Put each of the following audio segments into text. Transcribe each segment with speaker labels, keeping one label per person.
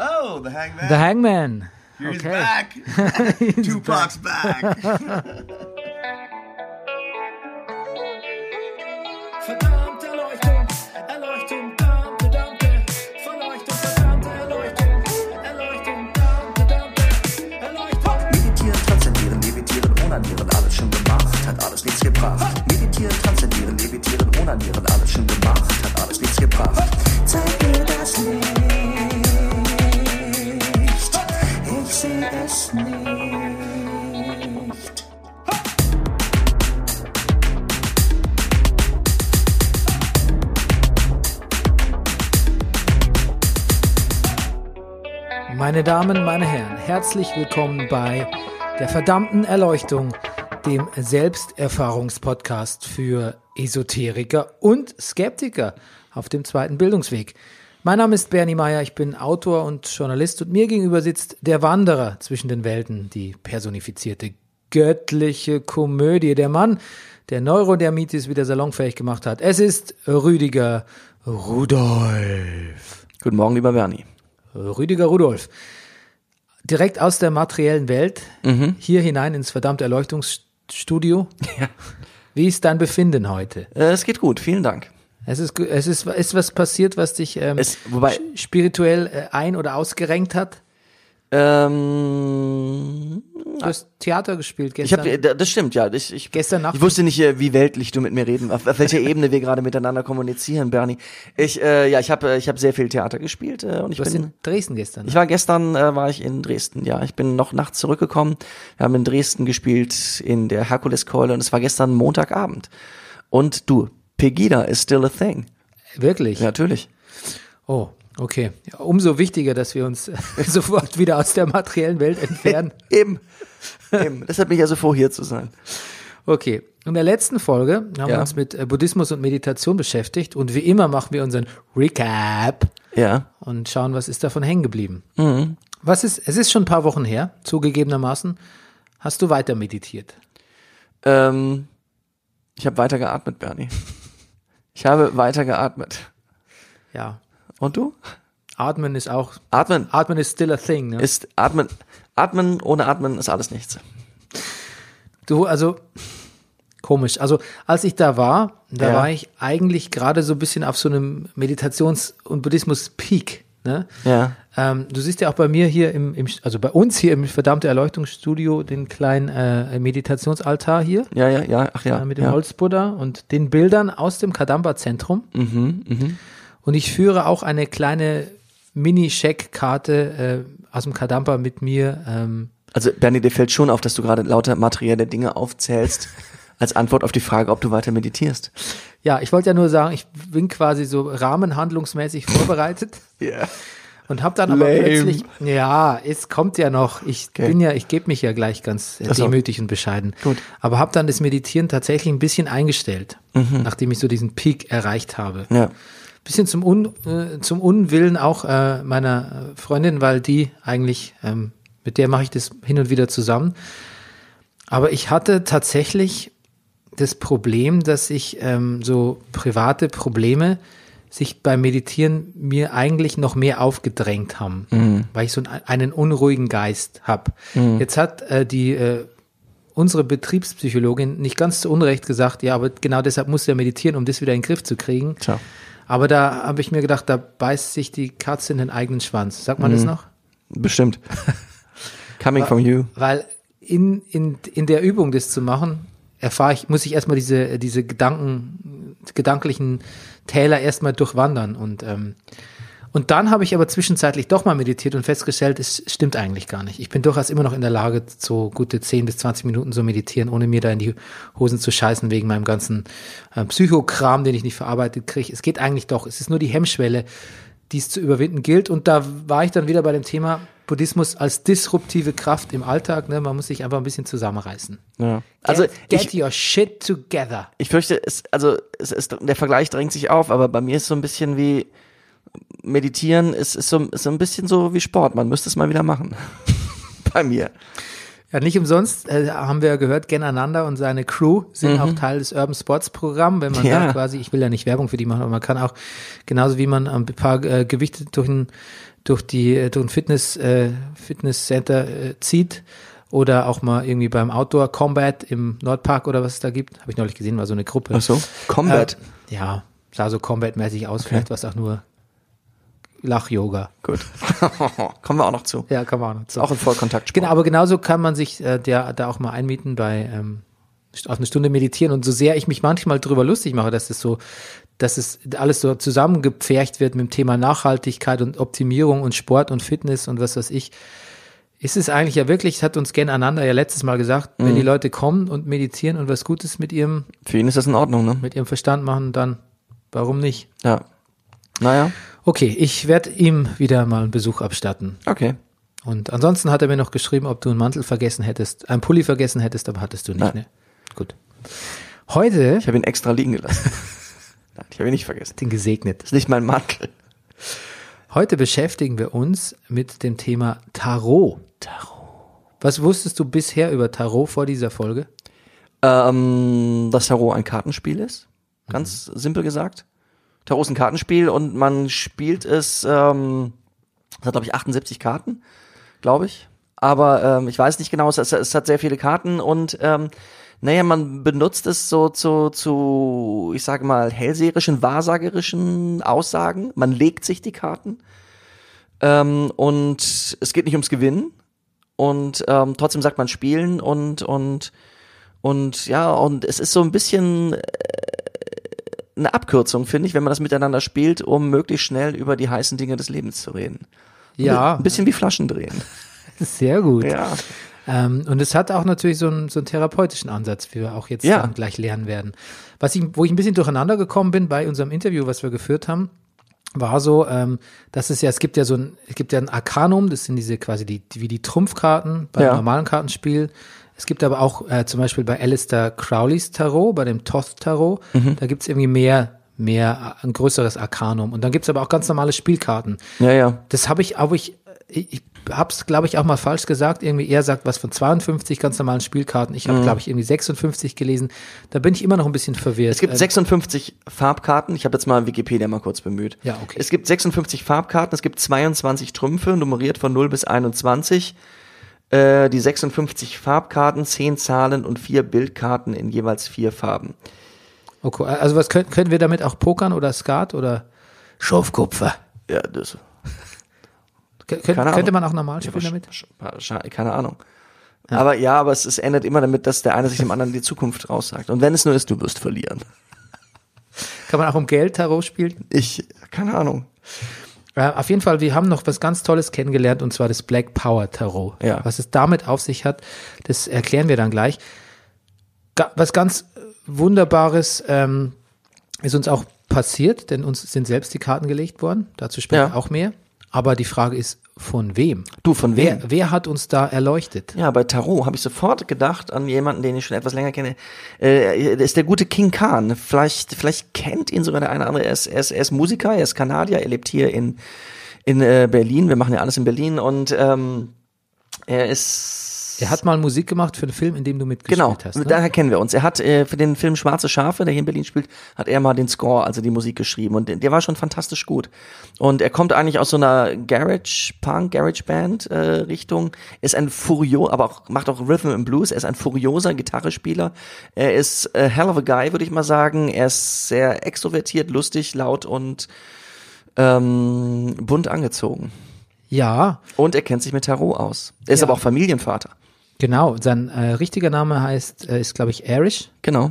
Speaker 1: Oh, the hangman.
Speaker 2: The Hangman.
Speaker 1: Here's
Speaker 2: okay.
Speaker 1: back. Tupac's back.
Speaker 3: Alles nichts gebracht. Meditieren, transzendieren, levitieren, onanieren, alles schon gemacht, hat alles nichts gebracht. Zeig mir das Licht,
Speaker 2: Meine Damen, meine Herren, herzlich willkommen bei der verdammten Erleuchtung, dem Selbsterfahrungspodcast für Esoteriker und Skeptiker auf dem zweiten Bildungsweg. Mein Name ist Bernie Meyer, ich bin Autor und Journalist und mir gegenüber sitzt der Wanderer zwischen den Welten, die personifizierte göttliche Komödie, der Mann, der Neurodermitis wieder salonfähig gemacht hat. Es ist Rüdiger Rudolf.
Speaker 1: Guten Morgen, lieber Bernie.
Speaker 2: Rüdiger Rudolf. Direkt aus der materiellen Welt, hier hinein ins verdammte Erleuchtungsstudio.
Speaker 1: Ja.
Speaker 2: Wie ist dein Befinden heute?
Speaker 1: Äh, es geht gut, vielen Dank.
Speaker 2: Es ist, es ist, ist was passiert, was dich ähm,
Speaker 1: Es- wobei-
Speaker 2: spirituell äh, ein- oder ausgerenkt hat?
Speaker 1: Ähm,
Speaker 2: Du hast Theater gespielt
Speaker 1: ich
Speaker 2: gestern.
Speaker 1: habe, das stimmt, ja. Ich, ich,
Speaker 2: Gestern Nacht-
Speaker 1: Ich wusste nicht, äh, wie weltlich du mit mir reden, auf, auf welcher Ebene wir gerade miteinander kommunizieren, Bernie. Ich, äh, ja, ich habe, ich habe sehr viel Theater gespielt äh, und ich
Speaker 2: du
Speaker 1: bin.
Speaker 2: in Dresden gestern.
Speaker 1: Ich war gestern, äh, war ich in Dresden, ja. Ich bin noch nachts zurückgekommen. Wir haben in Dresden gespielt in der Herkuleskeule und es war gestern Montagabend. Und du, Pegida is still a thing.
Speaker 2: Wirklich?
Speaker 1: Ja, natürlich.
Speaker 2: Oh, okay. Ja, umso wichtiger, dass wir uns sofort wieder aus der materiellen Welt entfernen.
Speaker 1: Eben. Eben. Deshalb bin ich ja so froh, hier zu sein.
Speaker 2: Okay, in der letzten Folge haben wir
Speaker 1: Ja.
Speaker 2: uns mit äh, Buddhismus und Meditation beschäftigt und wie immer machen wir unseren Recap
Speaker 1: Ja.
Speaker 2: und schauen, was ist davon hängen geblieben.
Speaker 1: Mhm.
Speaker 2: Was ist, es ist schon ein paar Wochen her, zugegebenermaßen. Hast du weiter meditiert?
Speaker 1: Ähm, ich habe weiter geatmet, Bernie. Ich habe weiter geatmet.
Speaker 2: Ja.
Speaker 1: Und du?
Speaker 2: Atmen ist auch,
Speaker 1: Atmen
Speaker 2: Atmen ist still a thing, ne?
Speaker 1: ist atmen. Atmen ohne Atmen ist alles nichts.
Speaker 2: Du, also, komisch. Also, als ich da war, da
Speaker 1: Ja.
Speaker 2: war ich eigentlich gerade so ein bisschen auf so einem Meditations- und Buddhismus-Peak, ne?
Speaker 1: Ja.
Speaker 2: Ähm, du siehst ja auch bei mir hier im, im, also bei uns hier im verdammte Erleuchtungsstudio den kleinen äh, Meditationsaltar hier
Speaker 1: Ja, ja, ja. Ach ja.
Speaker 2: äh, mit dem
Speaker 1: ja.
Speaker 2: Holzbuddha und den Bildern aus dem Kadamba-Zentrum.
Speaker 1: Mhm,
Speaker 2: Und ich führe auch eine kleine Mini-Scheck-Karte äh, aus dem Kadamba mit mir. Ähm,
Speaker 1: Also Bernie, dir fällt schon auf, dass du gerade lauter materielle Dinge aufzählst, als Antwort auf die Frage, ob du weiter meditierst.
Speaker 2: ja, ich wollte ja nur sagen, ich bin quasi so rahmenhandlungsmäßig vorbereitet.
Speaker 1: Ja.
Speaker 2: Und habe dann aber
Speaker 1: Lame.
Speaker 2: plötzlich, ja, es kommt ja noch. Ich
Speaker 1: Okay.
Speaker 2: bin ja, ich gebe mich ja gleich ganz äh,
Speaker 1: so.
Speaker 2: demütig und bescheiden.
Speaker 1: Gut.
Speaker 2: Aber habe dann das Meditieren tatsächlich ein bisschen eingestellt, nachdem ich so diesen Peak erreicht habe.
Speaker 1: Mhm. Ja.
Speaker 2: Bisschen zum, Un, äh, zum Unwillen auch äh, meiner Freundin, weil die eigentlich, ähm, mit der mache ich das hin und wieder zusammen. Aber ich hatte tatsächlich das Problem, dass ich ähm, so private Probleme sich beim Meditieren mir eigentlich noch mehr aufgedrängt haben, weil ich so einen, einen unruhigen Geist habe. Jetzt hat äh, die äh, unsere Betriebspsychologin nicht ganz zu Unrecht gesagt, ja, aber genau deshalb muss er meditieren, um das wieder in den Griff zu kriegen.
Speaker 1: Tja.
Speaker 2: Aber da habe ich mir gedacht, da beißt sich die Katze in den eigenen Schwanz. Sagt man das noch?
Speaker 1: Bestimmt. Coming from you.
Speaker 2: Weil in, in, in der Übung, das zu machen, erfahre ich, muss ich erstmal diese, diese Gedanken, gedanklichen Täler erstmal durchwandern. Und, ähm, und dann habe ich aber zwischenzeitlich doch mal meditiert und festgestellt, es stimmt eigentlich gar nicht. Ich bin durchaus immer noch in der Lage, so gute 10 bis 20 Minuten so meditieren, ohne mir da in die Hosen zu scheißen wegen meinem ganzen äh, Psychokram, den ich nicht verarbeitet kriege. Es geht eigentlich doch. Es ist nur die Hemmschwelle, die es zu überwinden gilt. Und da war ich dann wieder bei dem Thema Buddhismus als disruptive Kraft im Alltag. Ne? Man muss sich einfach ein bisschen zusammenreißen.
Speaker 1: Ja. Also
Speaker 2: get, get
Speaker 1: ich,
Speaker 2: your shit together.
Speaker 1: ich fürchte, es, also es ist, der Vergleich drängt sich auf, aber bei mir ist so ein bisschen wie Meditieren ist, ist, so, ist so ein bisschen so wie Sport. Man müsste es mal wieder machen. bei mir.
Speaker 2: Ja, nicht umsonst äh, haben wir gehört, Gen Ananda und seine Crew sind auch Teil des Urban Sports Programm. Wenn man
Speaker 1: Ja.
Speaker 2: da quasi, ich will ja nicht Werbung für die machen, aber man kann auch, genauso wie man ein paar äh, Gewichte durch den durch die äh, durch ein Fitness äh, Fitnesscenter äh, zieht oder auch mal irgendwie beim Outdoor Combat im Nordpark oder was es da gibt, habe ich neulich gesehen, war so eine Gruppe.
Speaker 1: Ach so, Combat.
Speaker 2: Äh, ja, sah so Combat-mäßig aus, vielleicht war es auch nur Lach-Yoga.
Speaker 1: Gut. Kommen wir auch noch zu.
Speaker 2: Ja, kann man auch noch zu.
Speaker 1: Auch ein Vollkontaktsport.
Speaker 2: Genau, aber genauso kann man sich äh, der, da auch mal einmieten bei ähm, auf eine Stunde meditieren. Und so sehr ich mich manchmal drüber lustig mache, dass es so, dass es alles so zusammengepfercht wird mit dem Thema Nachhaltigkeit und Optimierung und Sport und Fitness und was weiß ich, ist es eigentlich ja wirklich, hat uns Gen Ananda ja letztes Mal gesagt, wenn die Leute kommen und meditieren und was Gutes mit ihrem,
Speaker 1: Für ihn ist das in Ordnung, ne?
Speaker 2: mit ihrem Verstand machen, dann warum nicht?
Speaker 1: Ja. Naja,
Speaker 2: Okay, ich werde ihm wieder mal einen Besuch abstatten.
Speaker 1: okay.
Speaker 2: Und ansonsten hat er mir noch geschrieben, ob du einen Mantel vergessen hättest, einen Pulli vergessen hättest, aber hattest du nicht,
Speaker 1: Nein.
Speaker 2: ne? Gut. Heute,
Speaker 1: Ich habe ihn extra liegen gelassen. Nein, ich habe ihn nicht vergessen.
Speaker 2: den gesegnet.
Speaker 1: Das ist nicht mein Mantel.
Speaker 2: Heute beschäftigen wir uns mit dem Thema Tarot.
Speaker 1: Tarot.
Speaker 2: Was wusstest du bisher über Tarot vor dieser Folge?
Speaker 1: Ähm, dass Tarot ein Kartenspiel ist. Ganz simpel gesagt. Tarot ist ein Kartenspiel und man spielt es, ähm, es hat glaube ich 78 Karten, glaube ich. Aber ähm, ich weiß nicht genau, es, es, hat sehr viele Karten und ähm, naja, man benutzt es so zu, zu, ich sage mal, hellseherischen, wahrsagerischen Aussagen. Man legt sich die Karten. Ähm, und es geht nicht ums Gewinnen. Und ähm, trotzdem sagt man spielen und, und, und ja, und es ist so ein bisschen äh, eine Abkürzung, finde ich, wenn man das miteinander spielt, um möglichst schnell über die heißen Dinge des Lebens zu reden.
Speaker 2: Ja,
Speaker 1: Ein bisschen wie Flaschen drehen.
Speaker 2: sehr gut.
Speaker 1: Ja.
Speaker 2: Ähm, und es hat auch natürlich so einen, so einen therapeutischen Ansatz, wie wir auch jetzt
Speaker 1: Ja.
Speaker 2: gleich lernen werden. Was ich, wo ich ein bisschen durcheinander gekommen bin bei unserem Interview, was wir geführt haben, war so, ähm, dass es ja, es gibt ja so ein, es gibt ja ein Arcanum, das sind diese quasi die, die wie die Trumpfkarten beim
Speaker 1: Ja.
Speaker 2: normalen Kartenspiel. Es gibt aber auch äh, zum Beispiel bei Alistair Crowleys Tarot, bei dem Toth Tarot,
Speaker 1: Mhm.
Speaker 2: da gibt's irgendwie mehr, mehr, äh, ein größeres Arcanum. Und dann gibt's aber auch ganz normale Spielkarten.
Speaker 1: Ja, ja.
Speaker 2: Das habe ich, aber ich, ich, hab's, glaube ich, auch mal falsch gesagt. Irgendwie er sagt was von 52 ganz normalen Spielkarten. Ich
Speaker 1: Mhm.
Speaker 2: habe, glaube ich, irgendwie 56 gelesen. Da bin ich immer noch ein bisschen verwirrt.
Speaker 1: Es gibt
Speaker 2: Äh,
Speaker 1: 56 Farbkarten. Ich habe jetzt mal Wikipedia mal kurz bemüht.
Speaker 2: Ja, okay.
Speaker 1: Es gibt 56 Farbkarten, es gibt 22 Trümpfe, nummeriert von 0 bis 21. Äh, die 56 Farbkarten, 10 Zahlen und 4 Bildkarten in jeweils vier Farben.
Speaker 2: okay. Also was können, können wir damit auch pokern oder Skat oder Schorfkupfer?
Speaker 1: Ja, das.
Speaker 2: Kön
Speaker 1: Ahnung.
Speaker 2: könnte man auch normal spielen
Speaker 1: Ja,
Speaker 2: damit?
Speaker 1: Keine Ahnung. Aber ja, aber es, es endet immer damit, dass der eine sich dem anderen die Zukunft raussagt. Und wenn es nur ist, du wirst verlieren.
Speaker 2: Kann man auch um Geld Tarot spielen?
Speaker 1: Ich, keine Ahnung.
Speaker 2: Äh, auf jeden Fall, wir haben noch was ganz Tolles kennengelernt und zwar das Black Power Tarot.
Speaker 1: Ja.
Speaker 2: Was es damit auf sich hat, das erklären wir dann gleich. Was ganz äh, Wunderbares ähm, ist uns auch passiert, denn uns sind selbst die Karten gelegt worden. Dazu später
Speaker 1: Ja.
Speaker 2: auch mehr. Aber die Frage ist, von wem?
Speaker 1: Du, von wem?
Speaker 2: Wer, wer hat uns da erleuchtet?
Speaker 1: Ja, bei Tarot habe ich sofort gedacht an jemanden, den ich schon etwas länger kenne. Äh, das ist der gute King Khan. Vielleicht, vielleicht kennt ihn sogar der eine oder andere. Er ist, er ist, er ist Musiker, er ist Kanadier, er lebt hier in, in äh, Berlin. Wir machen ja alles in Berlin und ähm, er ist
Speaker 2: Er hat mal Musik gemacht für einen Film, in dem du mitgespielt
Speaker 1: Genau,
Speaker 2: hast. Ne?
Speaker 1: daher kennen wir uns. Er hat äh, für den Film Schwarze Schafe, der hier in Berlin spielt, hat er mal den Score, also die Musik geschrieben und der, der war schon fantastisch gut. Und er kommt eigentlich aus so einer Garage Punk, Garage Band äh. Ist ein Furio, aber auch macht auch Rhythm and Blues. Er ist ein furioser Gitarrespieler. Er ist a hell of a guy, würde ich mal sagen. Er ist sehr extrovertiert, lustig, laut und ähm, bunt angezogen.
Speaker 2: Ja,
Speaker 1: Und er kennt sich mit Tarot aus. Er ist
Speaker 2: Ja.
Speaker 1: aber auch Familienvater.
Speaker 2: Genau. Sein äh, richtiger Name heißt, äh, ist glaube ich Arish,
Speaker 1: Genau.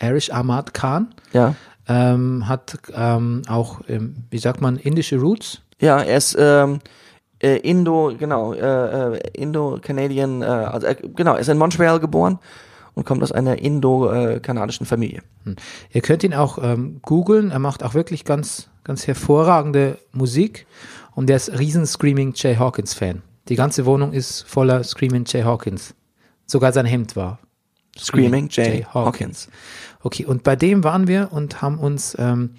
Speaker 2: Arish Ahmad Khan.
Speaker 1: Ja.
Speaker 2: ähm, hat ähm, auch, ähm, wie sagt man, indische Roots.
Speaker 1: Ja, er ist ähm, äh, Indo, genau, äh, äh, Indo-Canadian, äh, also, äh, genau, er ist in Montreal geboren und kommt aus einer indo-kanadischen Familie.
Speaker 2: Ihr könnt ihn auch ähm, googeln. Er macht auch wirklich ganz, ganz hervorragende Musik und er ist riesen Screaming Jay Hawkins Fan. Die ganze Wohnung ist voller Screaming Jay Hawkins. Sogar sein Hemd war.
Speaker 1: Screaming Jay, Hawkins.
Speaker 2: Okay, und bei dem waren wir und haben uns, ähm,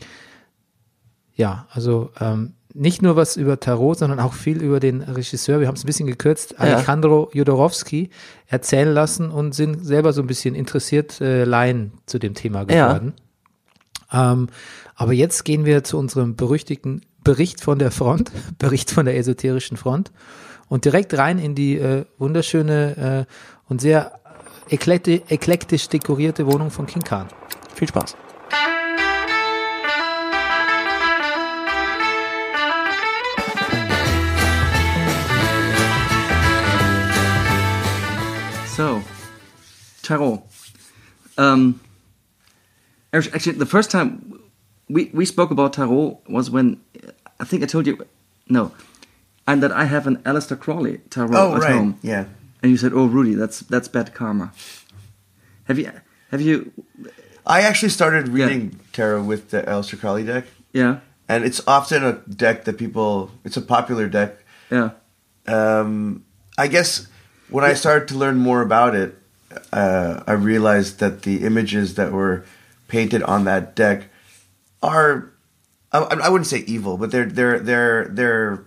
Speaker 2: ja, also ähm, nicht nur was über Tarot, sondern auch viel über den Regisseur, wir haben es ein bisschen gekürzt, Alejandro Jodorowsky erzählen lassen und sind selber so ein bisschen interessiert äh, Laien zu dem Thema
Speaker 1: Ja.
Speaker 2: geworden. Ähm, aber jetzt gehen wir zu unserem berüchtigten Bericht von der Front, Bericht von der esoterischen Front und direkt rein in die äh, wunderschöne äh, und sehr eklekti eklektisch dekorierte Wohnung von King Khan.
Speaker 1: Viel Spaß. So, Tarot. Um, act- actually, the first time we, we spoke about Tarot was when I think I told you, no, and that I have an Aleister Crowley Tarot
Speaker 4: Oh,
Speaker 1: at
Speaker 4: right.
Speaker 1: home.
Speaker 4: Yeah.
Speaker 1: And you said, "Oh, Rudy, that's that's bad karma." Have you have you?
Speaker 4: I actually started reading tarot with the Aleister Crowley deck,
Speaker 1: Yeah,
Speaker 4: and it's often a deck that people. It's a popular deck.
Speaker 1: yeah,
Speaker 4: Um, I guess when I started to learn more about it, uh, I realized that the images that were painted on that deck are. I, I wouldn't say evil, but they're they're they're they're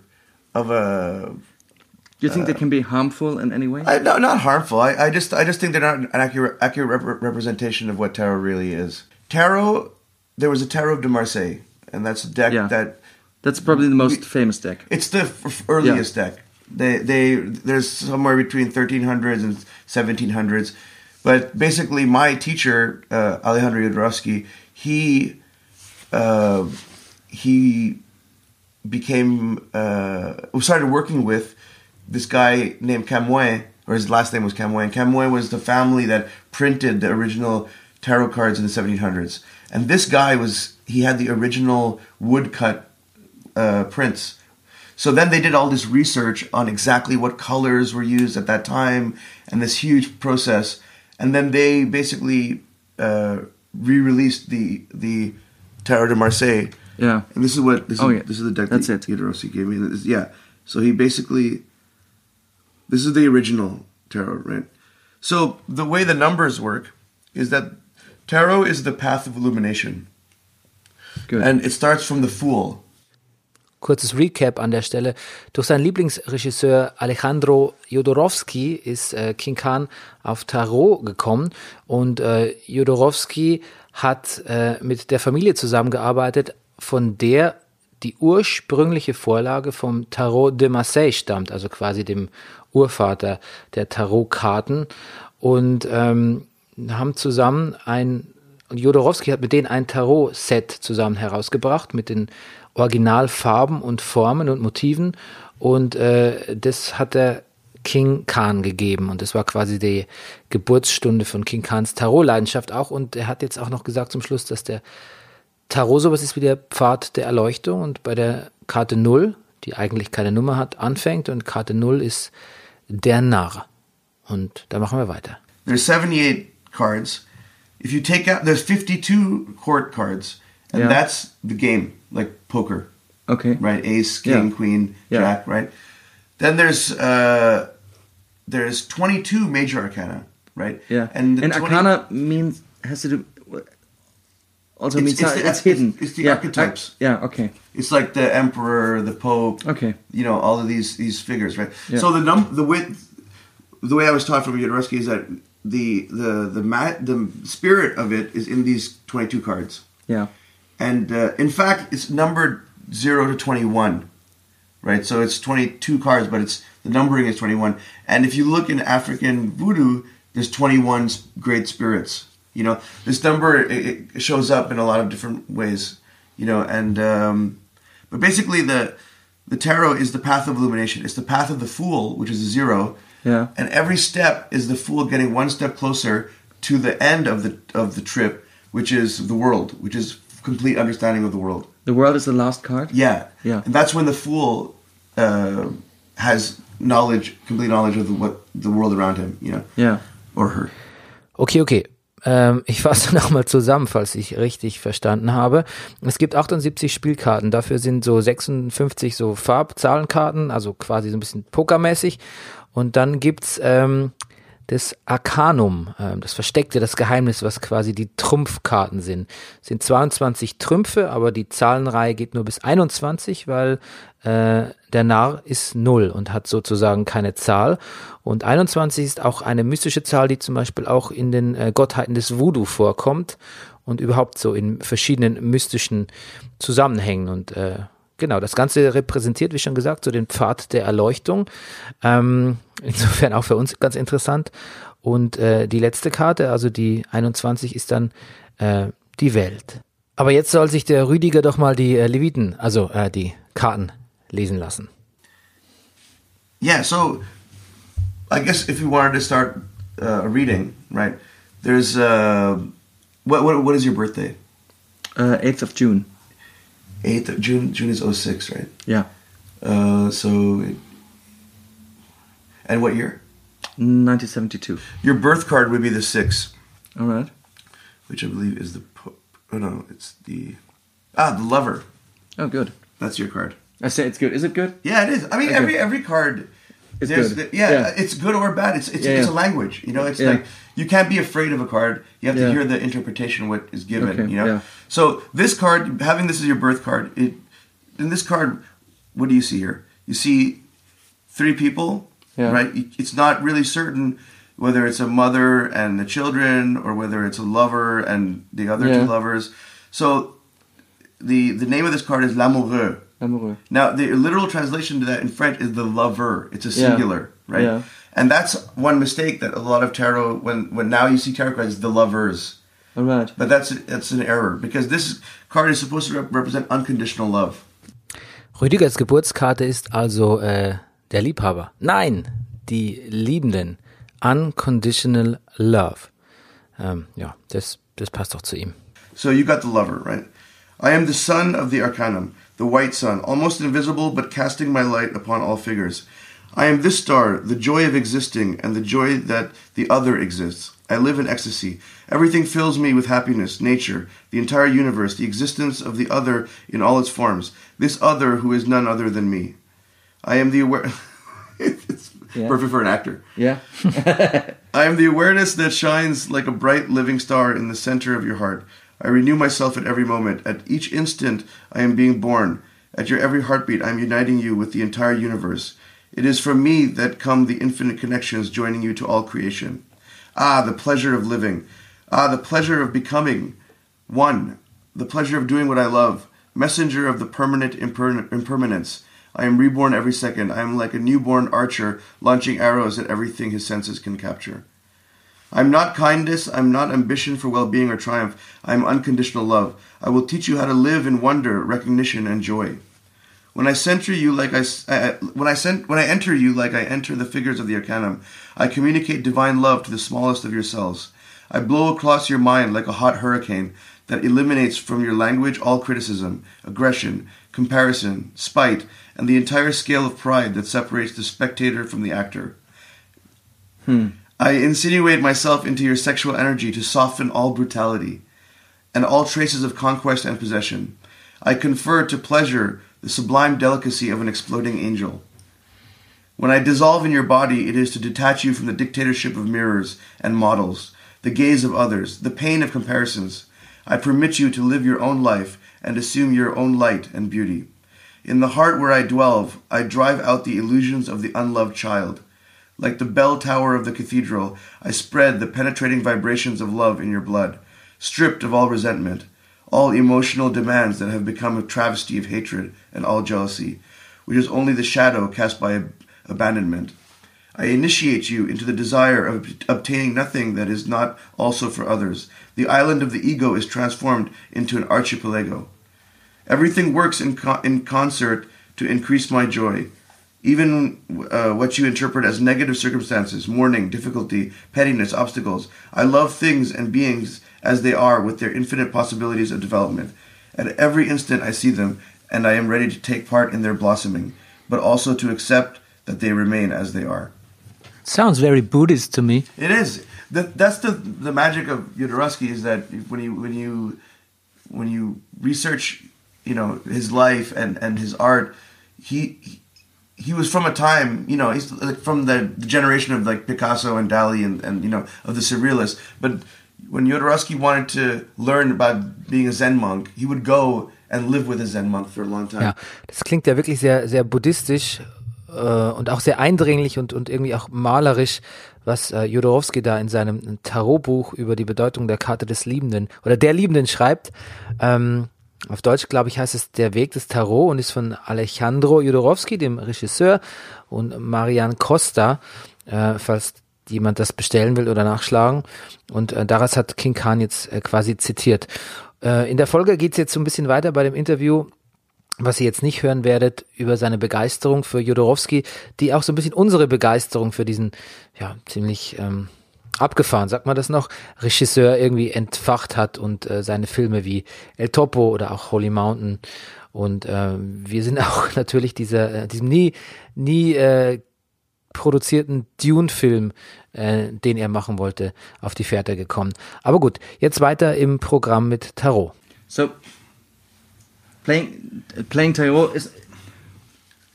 Speaker 4: of a
Speaker 1: Do you think they can be harmful in any way?
Speaker 4: I, no, not harmful. I, I just I just think they're not an accurate accurate rep- representation of what tarot really is. Tarot, there was a tarot de Marseille, and that's a deck
Speaker 1: Yeah.
Speaker 4: that
Speaker 1: That's probably the most famous deck.
Speaker 4: it's the f- earliest deck. They they there's somewhere between 1300s and 1700s, but basically my teacher uh, Alejandro Jodorowsky, he uh, he became uh, started working with this guy named Camoin, or his last name was Camoin. Camoin was the family that printed the original tarot cards in the 1700s, and this guy was he had the original woodcut uh, prints. So then they did all this research on exactly what colors were used at that time, and this huge process, and then they basically uh, re-released the the Tarot de Marseille.
Speaker 1: Yeah.
Speaker 4: And this is what this
Speaker 1: Oh,
Speaker 4: is
Speaker 1: yeah.
Speaker 4: this is the deck
Speaker 1: That's
Speaker 4: that
Speaker 1: it.
Speaker 4: Jodorowsky gave me. This- yeah. So he basically this is the original tarot, right? So the way the numbers work is that tarot is the path of illumination.
Speaker 1: Good.
Speaker 4: And it starts from the fool.
Speaker 2: Kurzes Recap an der Stelle. Durch seinen Lieblingsregisseur Alejandro Jodorowsky ist äh, King Khan auf Tarot gekommen und äh, Jodorowsky hat äh, mit der Familie zusammengearbeitet, von der die ursprüngliche Vorlage vom Tarot de Marseille stammt, also quasi dem Urvater der Tarotkarten und ähm, haben zusammen ein und Jodorowsky hat mit denen ein Tarot-Set zusammen herausgebracht mit den Originalfarben und Formen und Motiven. Und äh, das hat er King Khan gegeben. Und das war quasi die Geburtsstunde von King Khans Tarot-Leidenschaft auch. Und er hat jetzt auch noch gesagt zum Schluss, dass der Tarot sowas ist wie der Pfad der Erleuchtung. Und bei der Karte 0, die eigentlich keine Nummer hat, anfängt. Und Karte 0 ist der Narr. Und da machen wir weiter.
Speaker 4: There's 78 cards. If you take out there's 52 court cards and
Speaker 1: Yeah.
Speaker 4: that's the game, like poker.
Speaker 1: okay.
Speaker 4: right? Ace, king,
Speaker 1: Yeah.
Speaker 4: queen,
Speaker 1: Yeah.
Speaker 4: jack, right? Then there's uh, there's 22 major arcana, right?
Speaker 1: Yeah.
Speaker 4: and
Speaker 1: And,
Speaker 4: the 20
Speaker 1: Arcana means has to do. Also
Speaker 4: It's-
Speaker 1: means
Speaker 4: it's the-
Speaker 1: it's hidden.
Speaker 4: it's the
Speaker 1: yeah.
Speaker 4: archetypes.
Speaker 1: I- yeah. Okay.
Speaker 4: It's like the emperor, the pope,
Speaker 1: Okay.
Speaker 4: you know, all of these these figures, right?
Speaker 1: Yeah.
Speaker 4: So the num the way the way I was taught from Jodorowsky is that the the the ma- the spirit of it is in these 22 cards.
Speaker 1: Yeah.
Speaker 4: and uh, in fact it's numbered 0 to 21 right so it's 22 cards but it's the numbering is 21 and if you look in african voodoo there's twenty one great spirits you know this number it, it shows up in a lot of different ways you know and um, but basically the the tarot is the path of illumination it's the path of the fool which is a zero
Speaker 1: Yeah.
Speaker 4: and every step is the fool getting one step closer to the end of the of the trip which is the world which is complete understanding of the world
Speaker 1: The world is the last card.
Speaker 4: yeah
Speaker 1: Yeah.
Speaker 4: and that's when the fool uh, has knowledge complete knowledge of the, what the world around him you know
Speaker 1: Yeah.
Speaker 4: or her
Speaker 2: Okay, okay. Ähm, ich fasse nochmal zusammen, falls ich richtig verstanden habe. Es gibt 78 Spielkarten. Dafür sind so 56 so Farbzahlenkarten, also quasi so ein bisschen pokermäßig. Und dann gibt's ähm, das Arcanum, ähm, das Versteckte, das Geheimnis, was quasi die Trumpfkarten sind. Es sind 22 Trümpfe, aber die Zahlenreihe geht nur bis 21, weil äh, der Narr ist null und hat sozusagen keine Zahl. Und 21 ist auch eine mystische Zahl, die zum Beispiel auch in den äh, Gottheiten des Voodoo vorkommt und überhaupt so in verschiedenen mystischen Zusammenhängen. Und äh, genau, das Ganze repräsentiert, wie schon gesagt, so den Pfad der Erleuchtung. Ähm, insofern auch für uns ganz interessant. Und äh, die letzte Karte, also die 21, ist dann äh, die Welt. Aber jetzt soll sich der Rüdiger doch mal die äh, Leviten, also äh, die Karten lesen lassen.
Speaker 4: Yeah, so I guess if we wanted to start uh, a reading, right? There's uh, what what what is your birthday?
Speaker 1: Uh, 8th of June.
Speaker 4: 8th of June. June is 06, right?
Speaker 1: Yeah.
Speaker 4: Uh, so, and what year?
Speaker 1: 1972.
Speaker 4: Your birth card would be the six,
Speaker 1: All right.
Speaker 4: which I believe is the. Oh no, it's the. Ah, the lover.
Speaker 1: Oh, good.
Speaker 4: That's your card.
Speaker 1: I say it's good. Is it good?
Speaker 4: Yeah, it is. I mean,
Speaker 1: Okay.
Speaker 4: every every card.
Speaker 1: It's good.
Speaker 4: Yeah,
Speaker 1: Yeah.
Speaker 4: it's good or bad. It's it's,
Speaker 1: Yeah,
Speaker 4: it's a language. You know, it's
Speaker 1: Yeah.
Speaker 4: like you can't be afraid of a card. You have to hear the interpretation what is given.
Speaker 1: Okay,
Speaker 4: You know.
Speaker 1: yeah.
Speaker 4: So this card, having this as your birth card, it in this card, what do you see here? You see three people,
Speaker 1: Yeah.
Speaker 4: right? It's not really certain whether it's a mother and the children or whether it's a lover and the other
Speaker 1: Yeah.
Speaker 4: two lovers. So the the name of this card is l'amoureux.
Speaker 1: Amoureux.
Speaker 4: Now, the literal translation to that in French is the lover. It's a
Speaker 1: Yeah.
Speaker 4: singular, right? And that's one mistake that a lot of tarot, when when now you see tarot cards, the lovers.
Speaker 1: All right.
Speaker 4: But that's that's an error because this card is supposed to rep- represent unconditional love.
Speaker 2: Rüdigers Geburtskarte ist also äh, der Liebhaber. Nein, die Liebenden. Unconditional Love. Ähm, ja, das, das passt doch zu ihm.
Speaker 4: So you got the lover, right? I am the son of the arcanum, the white sun, almost invisible but casting my light upon all figures. I am this star, the joy of existing, and the joy that the other exists. I live in ecstasy. Everything fills me with happiness, nature, the entire universe, the existence of the other in all its forms. This other who is none other than me. I am the aware. it's
Speaker 1: Yeah.
Speaker 4: perfect for an actor.
Speaker 1: Yeah.
Speaker 4: I am the awareness that shines like a bright living star in the center of your heart. I renew myself at every moment. At each instant, I am being born. At your every heartbeat, I am uniting you with the entire universe. It is from me that come the infinite connections joining you to all creation. Ah, the pleasure of living. Ah, the pleasure of becoming one. The pleasure of doing what I love. Messenger of the permanent imper- impermanence. I am reborn every second. I am like a newborn archer launching arrows at everything his senses can capture. I'm not kindness, I'm not ambition for well being or triumph. I am unconditional love. I will teach you how to live in wonder, recognition, and joy. When I center you like I, I- I- uh, uh, when I sent when I enter you like I enter the figures of the arcanum, I communicate divine love to the smallest of your cells. I blow across your mind like a hot hurricane that eliminates from your language all criticism, aggression, comparison, spite, and the entire scale of pride that separates the spectator from the actor. Hmm. I insinuate myself into your sexual energy to soften all brutality and all traces of conquest and possession. I confer to pleasure the sublime delicacy of an exploding angel. When I dissolve in your body, it is to detach you from the dictatorship of mirrors and models, the gaze of others, the pain of comparisons. I permit you to live your own life and assume your own light and beauty. In the heart where I dwell, I drive out the illusions of the unloved child. Like the bell tower of the cathedral, I spread the penetrating vibrations of love in your blood, stripped of all resentment, all emotional demands that have become a travesty of hatred and all jealousy, which is only the shadow cast by ab- abandonment. I initiate you into the desire of obtaining nothing that is not also for others. The island of the ego is transformed into an archipelago. Everything works in, co- in concert to increase my joy. Even uh, what you interpret as negative circumstances, mourning, difficulty, pettiness, obstacles. I love things and beings as they are with their infinite possibilities of development. At every instant I see them, and I am ready to take part in their blossoming, but also to accept that they remain as they are.
Speaker 2: Sounds very Buddhist to me.
Speaker 4: It is. That, that's the the magic of Jodorowsky is that when you when you when you research, you know, his life and and his art, he he, he was from a time, you know, he's like from the, the generation of like Picasso and Dali and and you know of the surrealists. But when Jodorowsky wanted to learn about being a Zen monk, he would go and live with a Zen monk for a long time.
Speaker 2: Ja, das klingt ja wirklich sehr, sehr buddhistisch äh, und auch sehr eindringlich und, und irgendwie auch malerisch, was äh, Jodorowsky da in seinem Tarotbuch über die Bedeutung der Karte des Liebenden oder der Liebenden schreibt. Ähm, Auf Deutsch, glaube ich, heißt es Der Weg des Tarot und ist von Alejandro Jodorowsky, dem Regisseur, und Marianne Costa, äh, falls jemand das bestellen will oder nachschlagen. Und äh, daraus hat King Khan jetzt äh, quasi zitiert. Äh, in der Folge geht es jetzt so ein bisschen weiter bei dem Interview was ihr jetzt nicht hören werdet, über seine Begeisterung für Jodorowsky, die auch so ein bisschen unsere Begeisterung für diesen, ja, ziemlich ähm, abgefahren, sagt man das noch, Regisseur irgendwie entfacht hat und äh, seine Filme wie El Topo oder auch Holy Mountain. Und äh, wir sind auch natürlich dieser, äh, diesem nie, nie äh, produzierten Dune-Film, äh, den er machen wollte, auf die Fährte gekommen. Aber gut, jetzt weiter im Programm mit Tarot.
Speaker 5: So playing playing tarot is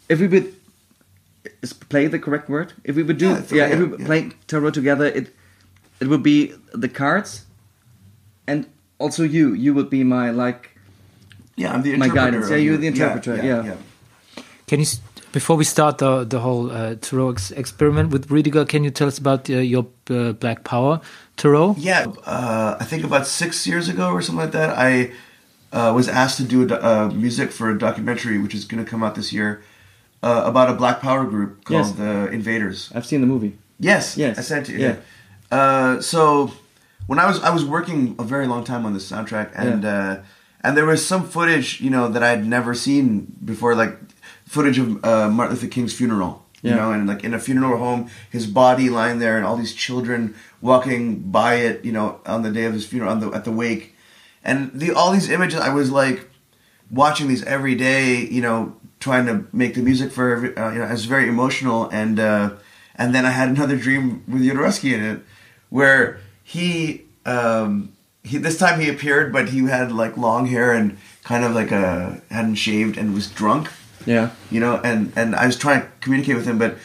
Speaker 5: if we would is play the correct word if we would do
Speaker 4: Yeah,
Speaker 5: yeah, if we would
Speaker 4: yeah.
Speaker 5: play tarot together it it would be the cards and also you you would be my like
Speaker 4: Yeah, I'm the
Speaker 5: My
Speaker 4: interpreter.
Speaker 5: guidance.
Speaker 4: of
Speaker 5: Yeah, you're
Speaker 4: your-
Speaker 5: the interpreter, yeah.
Speaker 2: Can you, before we start the the whole uh, tarot ex- experiment with Rüdiger, can you tell us about uh, your uh, Black Power tarot?
Speaker 4: Yeah, uh, I think about six years ago or something like that, I uh, was asked to do a, do- uh, music for a documentary which is going to come out this year uh, about a Black Power group called
Speaker 5: Yes.
Speaker 4: the Invaders.
Speaker 5: I've seen the movie
Speaker 4: Yes,
Speaker 5: Yes,
Speaker 4: I sent you.
Speaker 5: yeah.
Speaker 4: Uh, so when I was I was working a very long time on this soundtrack, and uh, and there was some footage you know that I'd never seen before, like footage of uh, Martin Luther King's funeral. You
Speaker 5: Yeah.
Speaker 4: know, and like in a funeral home, his body lying there, and all these children walking by it. You know, on the day of his funeral, on the at the wake, and the all these images. I was like watching these every day. You know, trying to make the music for. Every, uh, you know, it was very emotional, and uh, and then I had another dream with Jodorowsky in it, where he um, he this time he appeared, but he had like long hair and kind of like a hadn't shaved and was drunk
Speaker 5: yeah.
Speaker 4: You know and and i was trying to communicate with him but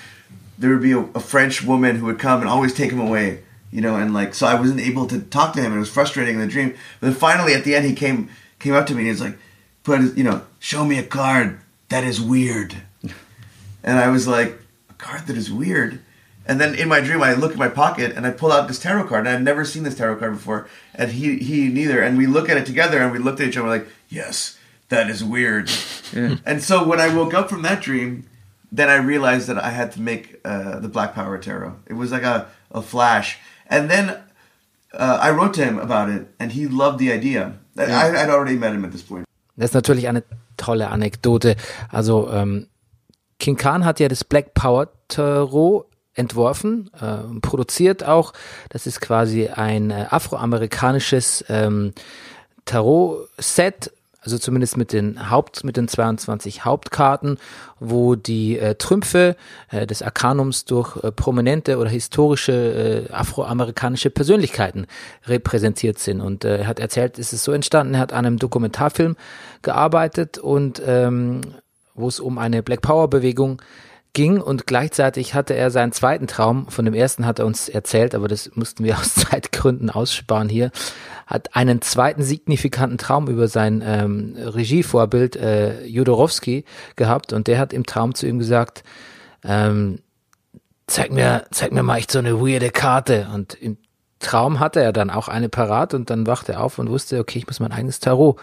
Speaker 4: there would be a, a french woman who would come and always take him away you know and like so i wasn't able to talk to him. And it was frustrating in the dream. But then finally at the end he came came up to me and he was like put his, you know show me a card that is weird. And i was like a card that is weird? And then in my dream i look at my pocket and i pull out this tarot card and i've never seen this tarot card before and he he neither. And we look at it together and we looked at each other We're like yes that is weird and so when I woke up from that dream, then I realized that I had to make uh, the Black Power Tarot. It was like a, a flash. And then uh, I wrote to him about it, and he loved the idea. I, I'd already met him at this point.
Speaker 2: Das ist natürlich eine tolle Anekdote. Also ähm, King Khan hat ja das Black Power Tarot entworfen, äh, produziert auch. Das ist quasi ein äh, afroamerikanisches ähm, Tarot-Set, also zumindest mit den Haupt, mit den 22 Hauptkarten, wo die äh, Trümpfe äh, des Arkanums durch äh, prominente oder historische äh, afroamerikanische Persönlichkeiten repräsentiert sind. Und äh, er hat erzählt, es ist so entstanden, er hat an einem Dokumentarfilm gearbeitet und ähm, wo es um eine Black Power Bewegung ging. Und gleichzeitig hatte er seinen zweiten Traum, von dem ersten hat er uns erzählt, aber das mussten wir aus Zeitgründen aussparen hier, hat einen zweiten signifikanten Traum über sein ähm, Regievorbild äh, Jodorowsky gehabt und der hat im Traum zu ihm gesagt, ähm, zeig mir, zeig mir mal echt so eine weirde Karte und im Traum hatte er dann auch eine parat und dann wachte er auf und wusste, okay, ich muss mein eigenes Tarot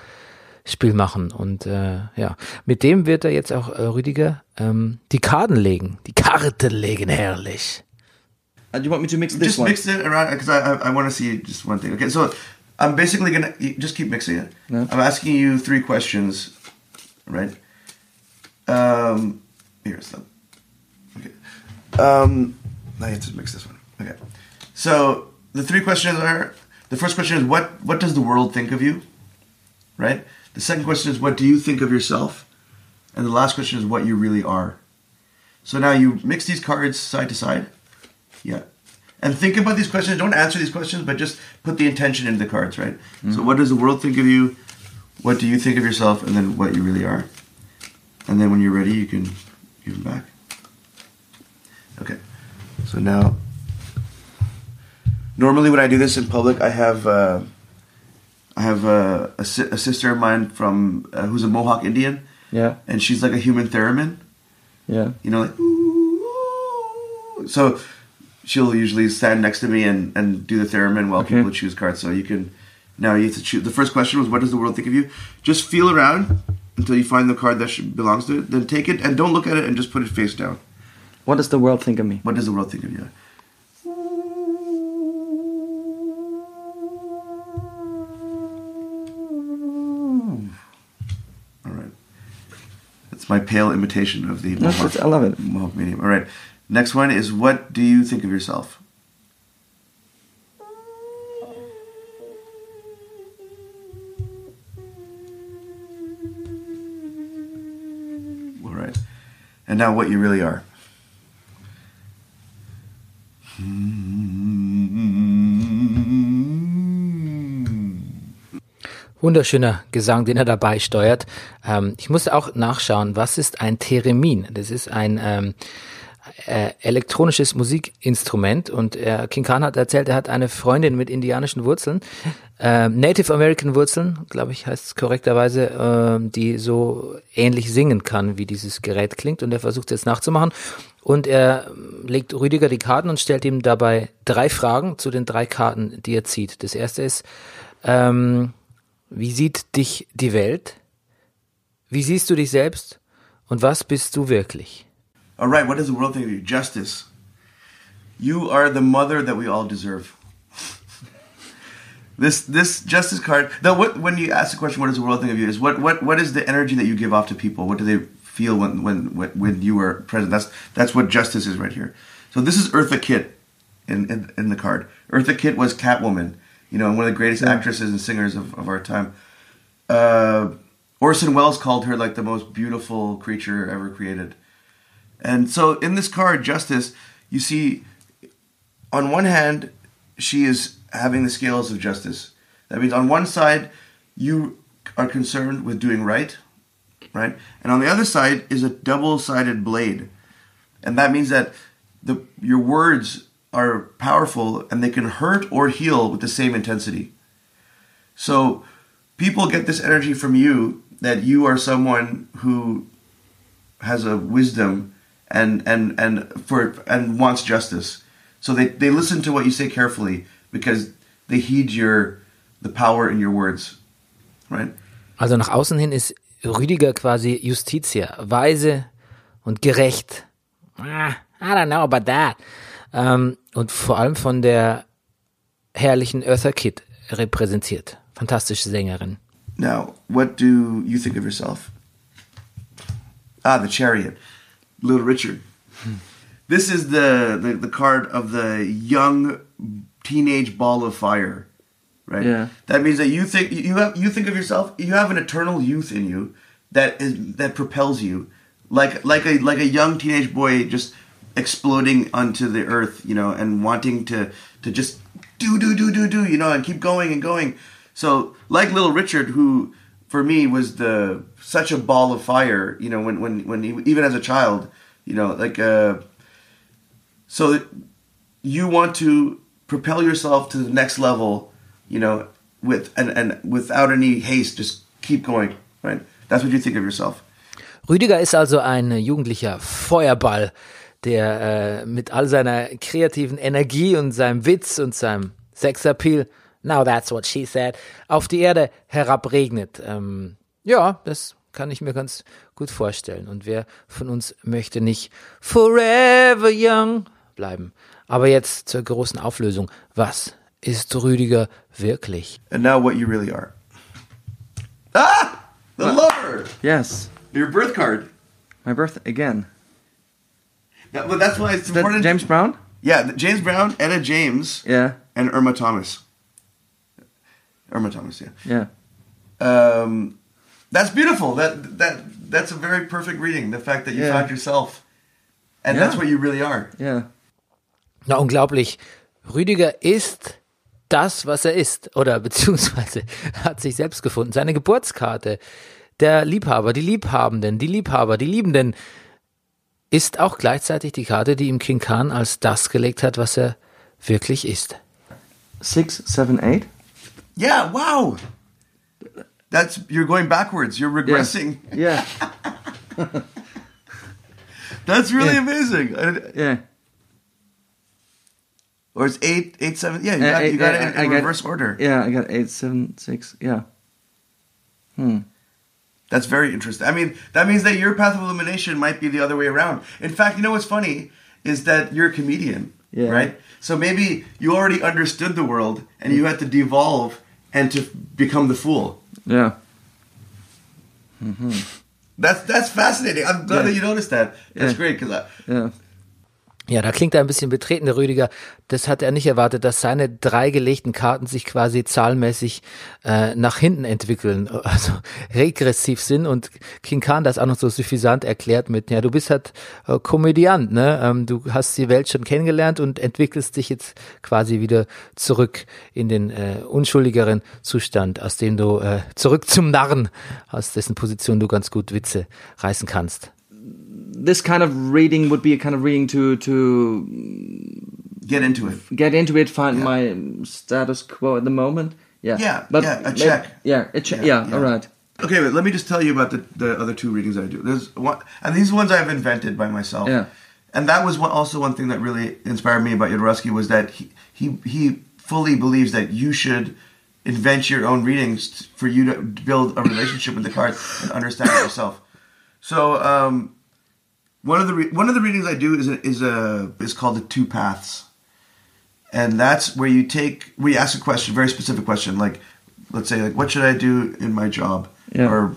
Speaker 2: Spiel machen. Und äh, ja, mit dem wird er jetzt auch äh, Rüdiger ähm, die Karten legen. Die Karten legen, herrlich.
Speaker 5: uh, do you want me to mix this
Speaker 4: Just
Speaker 5: one
Speaker 4: mix it around because I, I, I want to see just one thing. Okay, so I'm basically gonna just keep mixing it.
Speaker 5: Yeah.
Speaker 4: I'm asking you three questions, right? Um, here's them. Okay. Um, now you have to mix this one. Okay. So the three questions are: the first question is what what does the world think of you, right? The second question is what do you think of yourself, and the last question is what you really are. So now you mix these cards side to side. Yeah. And think about these questions. Don't answer these questions, but just put the intention into the cards, right? So, what does the world think of you? What do you think of yourself? And then what you really are. And then when you're ready, you can give them back. Okay. So now, normally when I do this in public, I have uh, I have uh, a, si- a sister of mine from uh, who's a Mohawk Indian,
Speaker 5: yeah
Speaker 4: and she's like a human theremin
Speaker 5: yeah
Speaker 4: you know, like "Ooh." so she'll usually stand next to me and, and do the theremin while
Speaker 5: Okay.
Speaker 4: people choose cards. So you can Now you have to choose. The first question was, "What does the world think of you?" Just feel around until you find the card that should, belongs to it. Then take it and don't look at it and just put it face down.
Speaker 5: What does the world think of me?
Speaker 4: What does the world think of you? All right. That's my pale imitation of the Mohawk,
Speaker 5: I love it.
Speaker 4: Mohawk medium. All right. Next one is what do you think of yourself? All right. And now what you really are.
Speaker 2: Wunderschöner Gesang, den er dabei steuert. Ähm, ich musste auch nachschauen, was ist ein Theremin? Das ist ein ähm, äh, elektronisches Musikinstrument und äh, King Khan hat erzählt, er hat eine Freundin mit indianischen Wurzeln, ähm, Native American Wurzeln, glaube ich, heißt es korrekterweise, ähm, die so ähnlich singen kann, wie dieses Gerät klingt und er versucht es jetzt nachzumachen und er legt Rüdiger die Karten und stellt ihm dabei drei Fragen zu den drei Karten, die er zieht. Das erste ist, ähm, wie sieht dich die Welt? Wie siehst du dich selbst? Und was bist du wirklich?
Speaker 4: All right, what does the world think of you? Justice. You are the mother that we all deserve. this this justice card. Now, what when you ask the question, what does the world think of you? Is what what what is the energy that you give off to people? What do they feel when when when, when you are present? That's that's what justice is right here. So this is Eartha Kitt in in, in the card. Eartha Kitt was Catwoman. You know, one of the greatest actresses and singers of, of our time. Uh, Orson Welles called her like the most beautiful creature ever created. And so in this card, Justice, you see, on one hand, she is having the scales of justice. That means on one side, you are concerned with doing right, right? And on the other side is a double sided blade. And that means that the, your words are powerful and they can hurt or heal with the same intensity. So people get this energy from you that you are someone who has a wisdom and and and for and wants justice. So they they listen to what you say carefully because they heed your the power in your words, right?
Speaker 2: Also nach außen hin ist Rüdiger quasi Justitia, weise und gerecht. Ah, I don't know about that. Ähm, und vor allem von der herrlichen Eartha Kitt repräsentiert. Fantastische Sängerin.
Speaker 4: Now, what do you think of yourself? Ah, the chariot, Little Richard. Hmm. This is the, the the card of the young teenage ball of fire, right?
Speaker 5: Yeah.
Speaker 4: That means that you think you have you think of yourself. You have an eternal youth in you that is that propels you, like like a like a young teenage boy just exploding onto the earth, you know, and wanting to to just do do do do do, you know, and keep going and going. So like Little Richard, who for me was the such a ball of fire, you know, when when when even as a child, you know, like uh, so you want to propel yourself to the next level, you know, with and and without any haste, just keep going, right? That's what you think of yourself.
Speaker 2: Rüdiger ist also ein jugendlicher Feuerball, der äh, mit all seiner kreativen Energie und seinem Witz und seinem Sexappeal, now that's what she said, auf die Erde herabregnet. Ähm, ja, das kann ich mir ganz gut vorstellen. Und wer von uns möchte nicht forever young bleiben? Aber jetzt zur großen Auflösung. Was ist Rüdiger wirklich?
Speaker 4: And now what you really are. Ah, the lover,
Speaker 5: Yes,
Speaker 4: your birth card.
Speaker 5: my birth again.
Speaker 4: That, but that's why it's
Speaker 5: Is that
Speaker 4: important.
Speaker 5: James Brown?
Speaker 4: Yeah, James Brown, Etta James,
Speaker 5: Yeah,
Speaker 4: and Irma Thomas. Irma Thomas, yeah.
Speaker 5: yeah.
Speaker 4: Um, that's beautiful. That that that's a very perfect reading. The fact that you
Speaker 5: Yeah.
Speaker 4: found yourself, and that's
Speaker 5: Yeah.
Speaker 4: what you really are.
Speaker 5: Yeah.
Speaker 2: Na, unglaublich. Rüdiger ist das, was er ist. Oder beziehungsweise hat sich selbst gefunden. Seine Geburtskarte, der Liebhaber, die Liebhabenden, die Liebhaber, die Liebenden, ist auch gleichzeitig die Karte, die ihm King Khan als das gelegt hat, was er wirklich ist.
Speaker 5: Six, seven, eight.
Speaker 4: Yeah. Wow. That's you're going backwards. You're regressing.
Speaker 5: Yeah.
Speaker 4: That's really
Speaker 5: Yeah.
Speaker 4: amazing.
Speaker 5: Yeah.
Speaker 4: Or it's eight, eight, seven. Yeah, you
Speaker 5: Uh,
Speaker 4: got, you got
Speaker 5: uh,
Speaker 4: it in,
Speaker 5: I
Speaker 4: in
Speaker 5: got-
Speaker 4: reverse order.
Speaker 5: Yeah, I got eight, seven, six. Yeah. Hmm.
Speaker 4: That's very interesting. I mean, that means that your path of illumination might be the other way around. In fact, you know what's funny is that you're a comedian,
Speaker 5: Yeah.
Speaker 4: right? So maybe you already understood the world and you had to devolve and to become the fool.
Speaker 5: Yeah. Mm-hmm.
Speaker 4: That's that's fascinating. I'm glad
Speaker 5: Yeah.
Speaker 4: that you noticed that. That's
Speaker 5: Yeah.
Speaker 4: great because
Speaker 5: Yeah.
Speaker 2: Ja, da klingt er ein bisschen betreten, der Rüdiger. Das hat er nicht erwartet, dass seine drei gelegten Karten sich quasi zahlenmäßig äh, nach hinten entwickeln, also regressiv sind und King Khan das auch noch so suffisant erklärt mit, ja, du bist halt äh, Komödiant, ne? Ähm, du hast die Welt schon kennengelernt und entwickelst dich jetzt quasi wieder zurück in den äh, unschuldigeren Zustand, aus dem du äh, zurück zum Narren, aus dessen Position du ganz gut Witze reißen kannst.
Speaker 5: This kind of reading would be a kind of reading to to
Speaker 4: get into it.
Speaker 5: get into it, find
Speaker 4: Yeah.
Speaker 5: my status quo at the moment. Yeah.
Speaker 4: Yeah, yeah, a check.
Speaker 5: Yeah, a check.
Speaker 4: Yeah,
Speaker 5: Yeah, all right.
Speaker 4: Okay, but let me just tell you about the, the other two readings I do. There's one, and these ones I've invented by myself.
Speaker 5: Yeah.
Speaker 4: And that was one, also one thing that really inspired me about Jodorowsky was that he, he he fully believes that you should invent your own readings for you to build a relationship with the cards and understand it yourself. So um, one of the re- one of the readings I do is a, is a is called the two paths, and that's where you take we ask a question, very specific question, like let's say like what should I do in my job,
Speaker 5: Yeah.
Speaker 4: or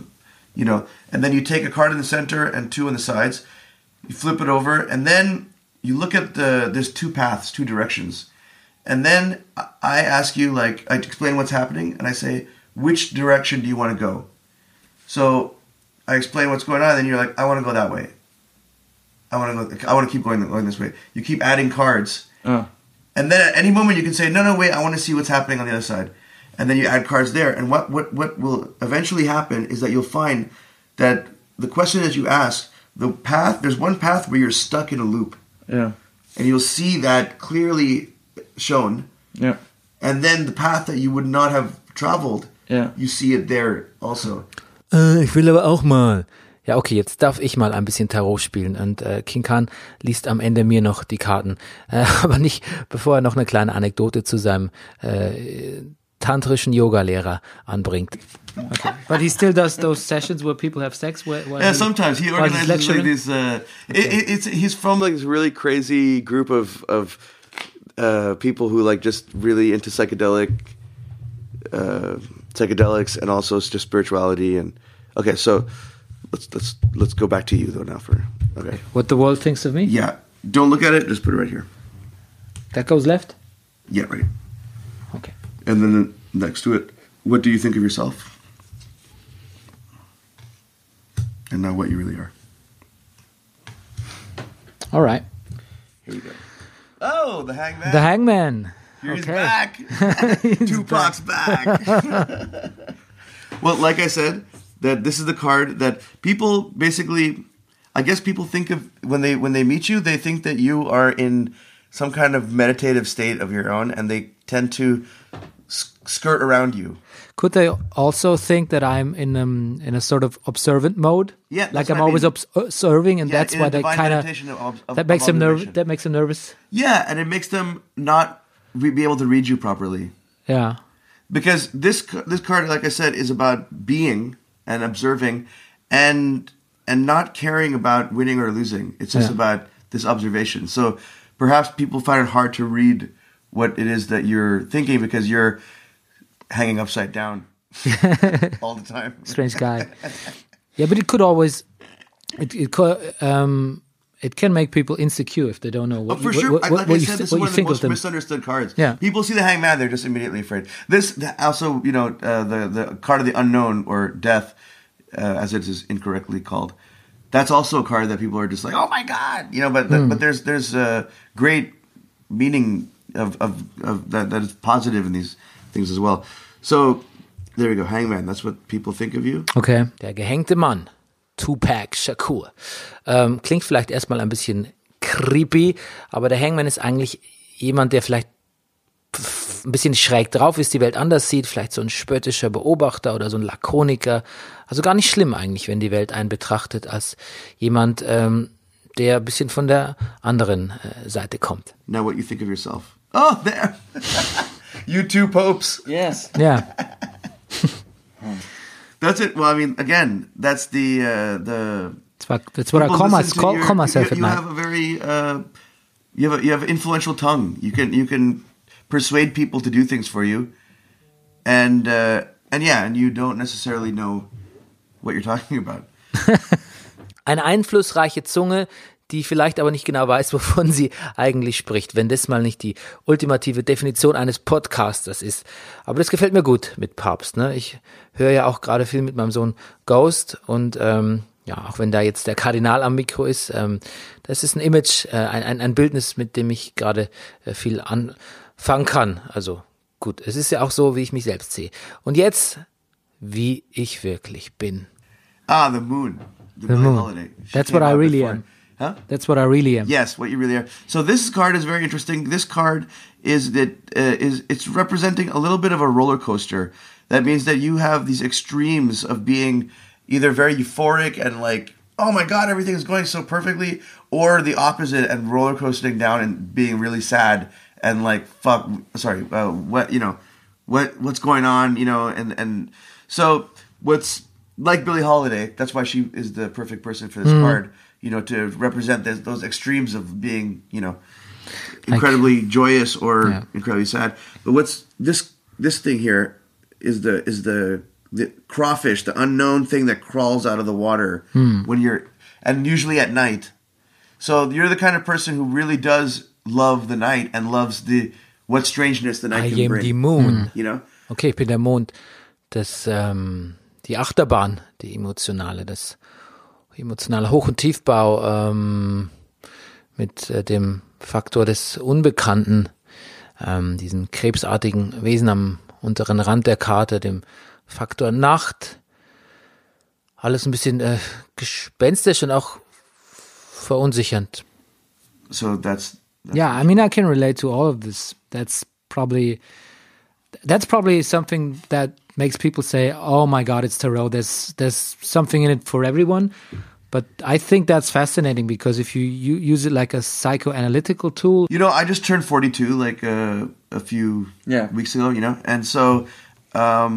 Speaker 4: you know, and then you take a card in the center and two on the sides, you flip it over, and then you look at the there's two paths, two directions, and then I- ask you like I explain what's happening, and I say which direction do you want to go, so I explain what's going on, and then you're like I want to go that way. I want to go. I want to keep going going this way. You keep adding cards,
Speaker 5: Oh.
Speaker 4: and then at any moment you can say, no, no, wait, I want to see what's happening on the other side. And then you add cards there. And what, what, what will eventually happen is that you'll find that the question that you ask, the path, there's one path where you're stuck in a loop.
Speaker 5: Yeah.
Speaker 4: And you'll see that clearly shown.
Speaker 5: Yeah.
Speaker 4: And then the path that you would not have traveled,
Speaker 5: Yeah.
Speaker 4: you see it there also.
Speaker 2: Äh, ich will aber auch mal. Ja, okay, jetzt darf ich mal ein bisschen Tarot spielen und äh, King Khan liest am Ende mir noch die Karten, äh, aber nicht, bevor er noch eine kleine Anekdote zu seinem äh, tantrischen Yoga-Lehrer anbringt. Okay. But he still does those sessions where people have sex. Where, where
Speaker 4: Yeah, sometimes he
Speaker 2: while he's
Speaker 4: organizes like
Speaker 2: lecturing?
Speaker 4: these. Uh, it, it, it's he's from like this really crazy group of of uh, people who like just really into psychedelic uh, psychedelics and also just spirituality and okay. So let's let's let's go back to you though now for okay.
Speaker 2: What the world thinks of me?
Speaker 4: Yeah, don't look at it. Just put it right here.
Speaker 2: That goes left?
Speaker 4: Yeah, right.
Speaker 2: Okay.
Speaker 4: And then next to it, what do you think of yourself? And now what you really are.
Speaker 2: All right.
Speaker 4: Here we go. Oh, the hangman.
Speaker 2: The Hangman.
Speaker 4: He's
Speaker 2: Okay.
Speaker 4: back. Tupac's back. well, like I said, that this is the card that people basically I guess people think of when they when they meet you, they think that you are in some kind of meditative state of your own and they tend to skirt around you.
Speaker 2: Could they also think that I'm in um in a sort of observant mode?
Speaker 4: Yeah,
Speaker 2: like I'm
Speaker 4: I
Speaker 2: always
Speaker 4: mean.
Speaker 2: observing, and
Speaker 4: Yeah,
Speaker 2: that's why they kind
Speaker 4: of-
Speaker 2: that makes them nervous. That makes them nervous.
Speaker 4: Yeah, and it makes them not re- be able to read you properly.
Speaker 2: Yeah.
Speaker 4: because this this card, like I said, is about being and observing, and and not caring about winning or losing. It's just
Speaker 2: Yeah.
Speaker 4: about this observation. So perhaps people find it hard to read what it is that you're thinking because you're hanging upside down all the time.
Speaker 2: strange guy. yeah, but it could always it it could um it can make people insecure if they don't know what
Speaker 4: But for
Speaker 2: you,
Speaker 4: sure,
Speaker 2: what,
Speaker 4: I-
Speaker 2: what,
Speaker 4: like
Speaker 2: what
Speaker 4: I said,
Speaker 2: thi-
Speaker 4: this is one of the
Speaker 2: of
Speaker 4: most
Speaker 2: them.
Speaker 4: misunderstood cards.
Speaker 2: Yeah.
Speaker 4: people see the hangman, they're just immediately afraid. This the, also, you know, uh, the the card of the unknown or death, uh, as it is incorrectly called. That's also a card that people are just like, oh my god, you know. But
Speaker 2: Hmm.
Speaker 4: but there's there's a great meaning of of, of that that is positive in these things as well. So there we go, hangman. That's what people think of you.
Speaker 2: Okay. Der gehängte Mann. Tupac Shakur. Ähm, klingt vielleicht erstmal ein bisschen creepy, aber der Hangman ist eigentlich jemand, der vielleicht ein bisschen schräg drauf ist, die Welt anders sieht, vielleicht so ein spöttischer Beobachter oder so ein Lakoniker. Also gar nicht schlimm eigentlich, wenn die Welt einen betrachtet als jemand, ähm, der ein bisschen von der anderen äh, Seite kommt.
Speaker 4: Now, what you think of yourself? Oh, there. you two popes.
Speaker 5: Yes.
Speaker 2: Ja.
Speaker 4: That's it. Well, I mean, again, that's the uh, the.
Speaker 2: That's what, that's what I call, my,
Speaker 4: listen to
Speaker 2: call,
Speaker 4: your-
Speaker 2: call myself
Speaker 4: you, you have a very uh, you have a, you have influential tongue. You can you can persuade people to do things for you, and uh, and yeah, and you don't necessarily know what you're talking about.
Speaker 2: Eine einflussreiche Zunge, die vielleicht aber nicht genau weiß, wovon sie eigentlich spricht, wenn das mal nicht die ultimative Definition eines Podcasters ist. Aber das gefällt mir gut mit Papst. Ne? Ich höre ja auch gerade viel mit meinem Sohn Ghost und ähm, ja, auch wenn da jetzt der Kardinal am Mikro ist, ähm, das ist ein Image, äh, ein, ein, ein Bildnis, mit dem ich gerade äh, viel anfangen kann. Also gut, es ist ja auch so, wie ich mich selbst sehe. Und jetzt, wie ich wirklich bin.
Speaker 4: Ah, the moon. The,
Speaker 2: The moon.
Speaker 4: Holiday. She
Speaker 2: That's what I really
Speaker 4: before.
Speaker 2: am.
Speaker 4: Huh?
Speaker 2: That's what I really am.
Speaker 4: Yes, what you really are. So this card is very interesting. This card is that uh, is it's representing a little bit of a roller coaster. That means that you have these extremes of being either very euphoric and like, oh my god, everything is going so perfectly, or the opposite and roller coasting down and being really sad and like, fuck, sorry, uh, what you know, what what's going on, you know, and and so what's like Billie Holiday. That's why she is the perfect person for this card. You know, to represent this, those extremes of being, you know, incredibly joyous or
Speaker 2: Yeah.
Speaker 4: incredibly sad. But what's this this thing here is the is the the crawfish, the unknown thing that crawls out of the water hmm. when you're and usually at night. So you're the kind of person who really does love the night and loves the what strangeness the night
Speaker 2: I
Speaker 4: can
Speaker 2: am
Speaker 4: bring.
Speaker 2: the moon.
Speaker 4: You know?
Speaker 2: Okay, ich bin der Mond. Das, ähm, die Achterbahn, die emotionale, das emotionale Hoch- und Tiefbau ähm, mit äh, dem Faktor des Unbekannten, ähm, diesen krebsartigen Wesen am unteren Rand der Karte, dem Faktor Nacht. Alles ein bisschen äh, gespenstisch und auch verunsichernd.
Speaker 4: So that's, that's
Speaker 2: Yeah, I mean, I can relate to all of this. That's probably that's probably something that makes people say, "Oh my God, it's tarot." There's there's something in it for everyone. But I think that's fascinating because if you, you use it like a psychoanalytical tool,
Speaker 4: You know, I just turned 42 like uh, a few
Speaker 5: Yeah.
Speaker 4: weeks ago, you know, and so um,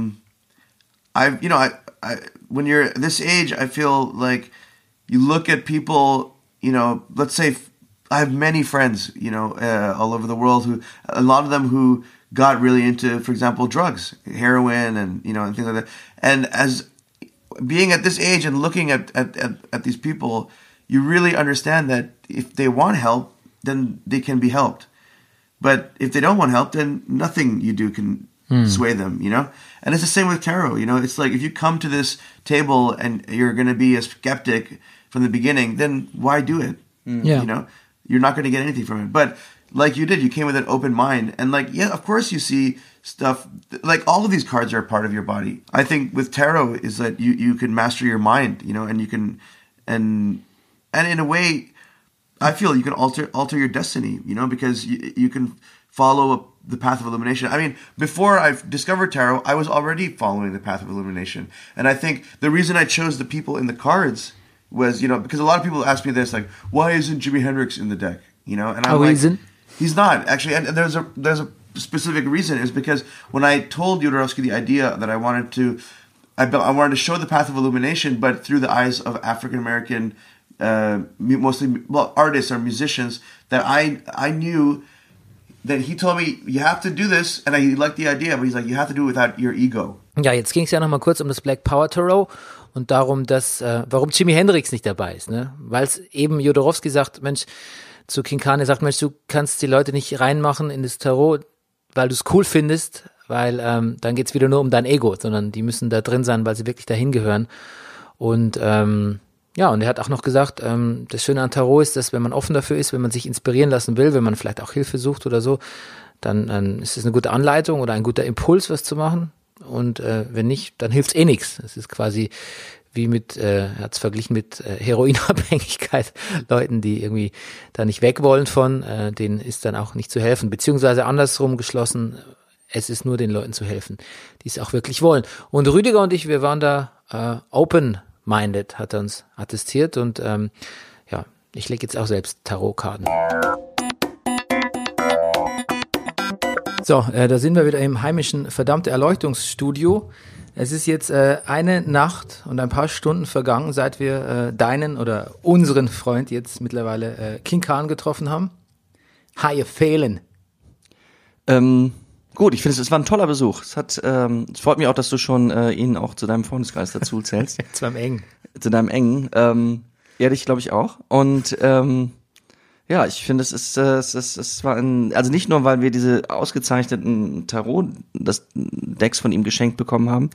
Speaker 4: I've, you know, I, I, when you're this age, I feel like you look at people, you know, let's say I have many friends, you know, uh, all over the world who, a lot of them who got really into, for example, drugs, heroin, and you know, and things like that. And as being at this age and looking at, at, at, at these people, you really understand that if they want help, then they can be helped. But if they don't want help, then nothing you do can hmm. sway them, you know? And it's the same with tarot, you know? It's like if you come to this table and you're going to be a skeptic from the beginning, then why do it? Hmm.
Speaker 2: Yeah.
Speaker 4: You know? You're not going to get anything from it. But like you did, you came with an open mind. And like, yeah, of course you see stuff. Like all of these cards are a part of your body. I think with tarot is that you, you can master your mind, you know, and you can, and, and in a way, I feel you can alter alter your destiny, you know, because you, you can follow the path of illumination. I mean, before I discovered tarot, I was already following the path of illumination, and I think the reason I chose the people in the cards was, you know, because a lot of people ask me this, like, why isn't Jimi Hendrix in the deck, you know? And I'm
Speaker 2: Oh,
Speaker 4: like,
Speaker 2: isn't?
Speaker 4: He's not actually, and there's a there's a specific reason. Is because when I told Jodorowsky the idea that I wanted to, I, I wanted to show the path of illumination, but through the eyes of African American, uh, mostly well artists or musicians that I I knew. That he told me you have to do this, and I liked the idea, but he's like you have to do it without your ego.
Speaker 2: Ja, jetzt ging es ja nochmal kurz um das Black Power Tarot und darum, dass, äh, warum Jimi Hendrix nicht dabei ist, ne? Weil es eben Jodorowsky sagt, Mensch, zu Kinkane sagt, Mensch, du kannst die Leute nicht reinmachen in das Tarot, weil du es cool findest, weil ähm, dann geht's wieder nur um dein Ego, sondern die müssen da drin sein, weil sie wirklich dahin gehören. Und ähm, ja, und er hat auch noch gesagt, ähm, das Schöne an Tarot ist, dass wenn man offen dafür ist, wenn man sich inspirieren lassen will, wenn man vielleicht auch Hilfe sucht oder so, dann ähm, ist es eine gute Anleitung oder ein guter Impuls, was zu machen. Und äh, wenn nicht, dann hilft's eh nichts. Es ist quasi wie mit, äh, er hat's verglichen mit äh, Heroinabhängigkeit, Leuten, die irgendwie da nicht weg wollen von, äh, denen ist dann auch nicht zu helfen. Beziehungsweise andersrum geschlossen, es ist nur den Leuten zu helfen, die es auch wirklich wollen. Und Rüdiger und ich, wir waren da äh, open-minded, hat er uns attestiert und ähm, ja, ich lege jetzt auch selbst Tarotkarten. So, äh, da sind wir wieder im heimischen verdammte Erleuchtungsstudio. Es ist jetzt äh, eine Nacht und ein paar Stunden vergangen, seit wir äh, deinen oder unseren Freund jetzt mittlerweile äh, King Khan getroffen haben. You feeling?
Speaker 1: Ähm, gut, ich finde, es es war ein toller Besuch. Es hat, ähm, es freut mich auch, dass du schon äh, ihn auch zu deinem Freundeskreis dazu zählst,
Speaker 2: Jetzt beim Eng.
Speaker 1: zu deinem engen. Ähm, ja, dich glaube ich auch. Und ähm, ja, ich finde, es ist, äh, es ist, es war ein, also nicht nur, weil wir diese ausgezeichneten Tarot, das Decks von ihm geschenkt bekommen haben,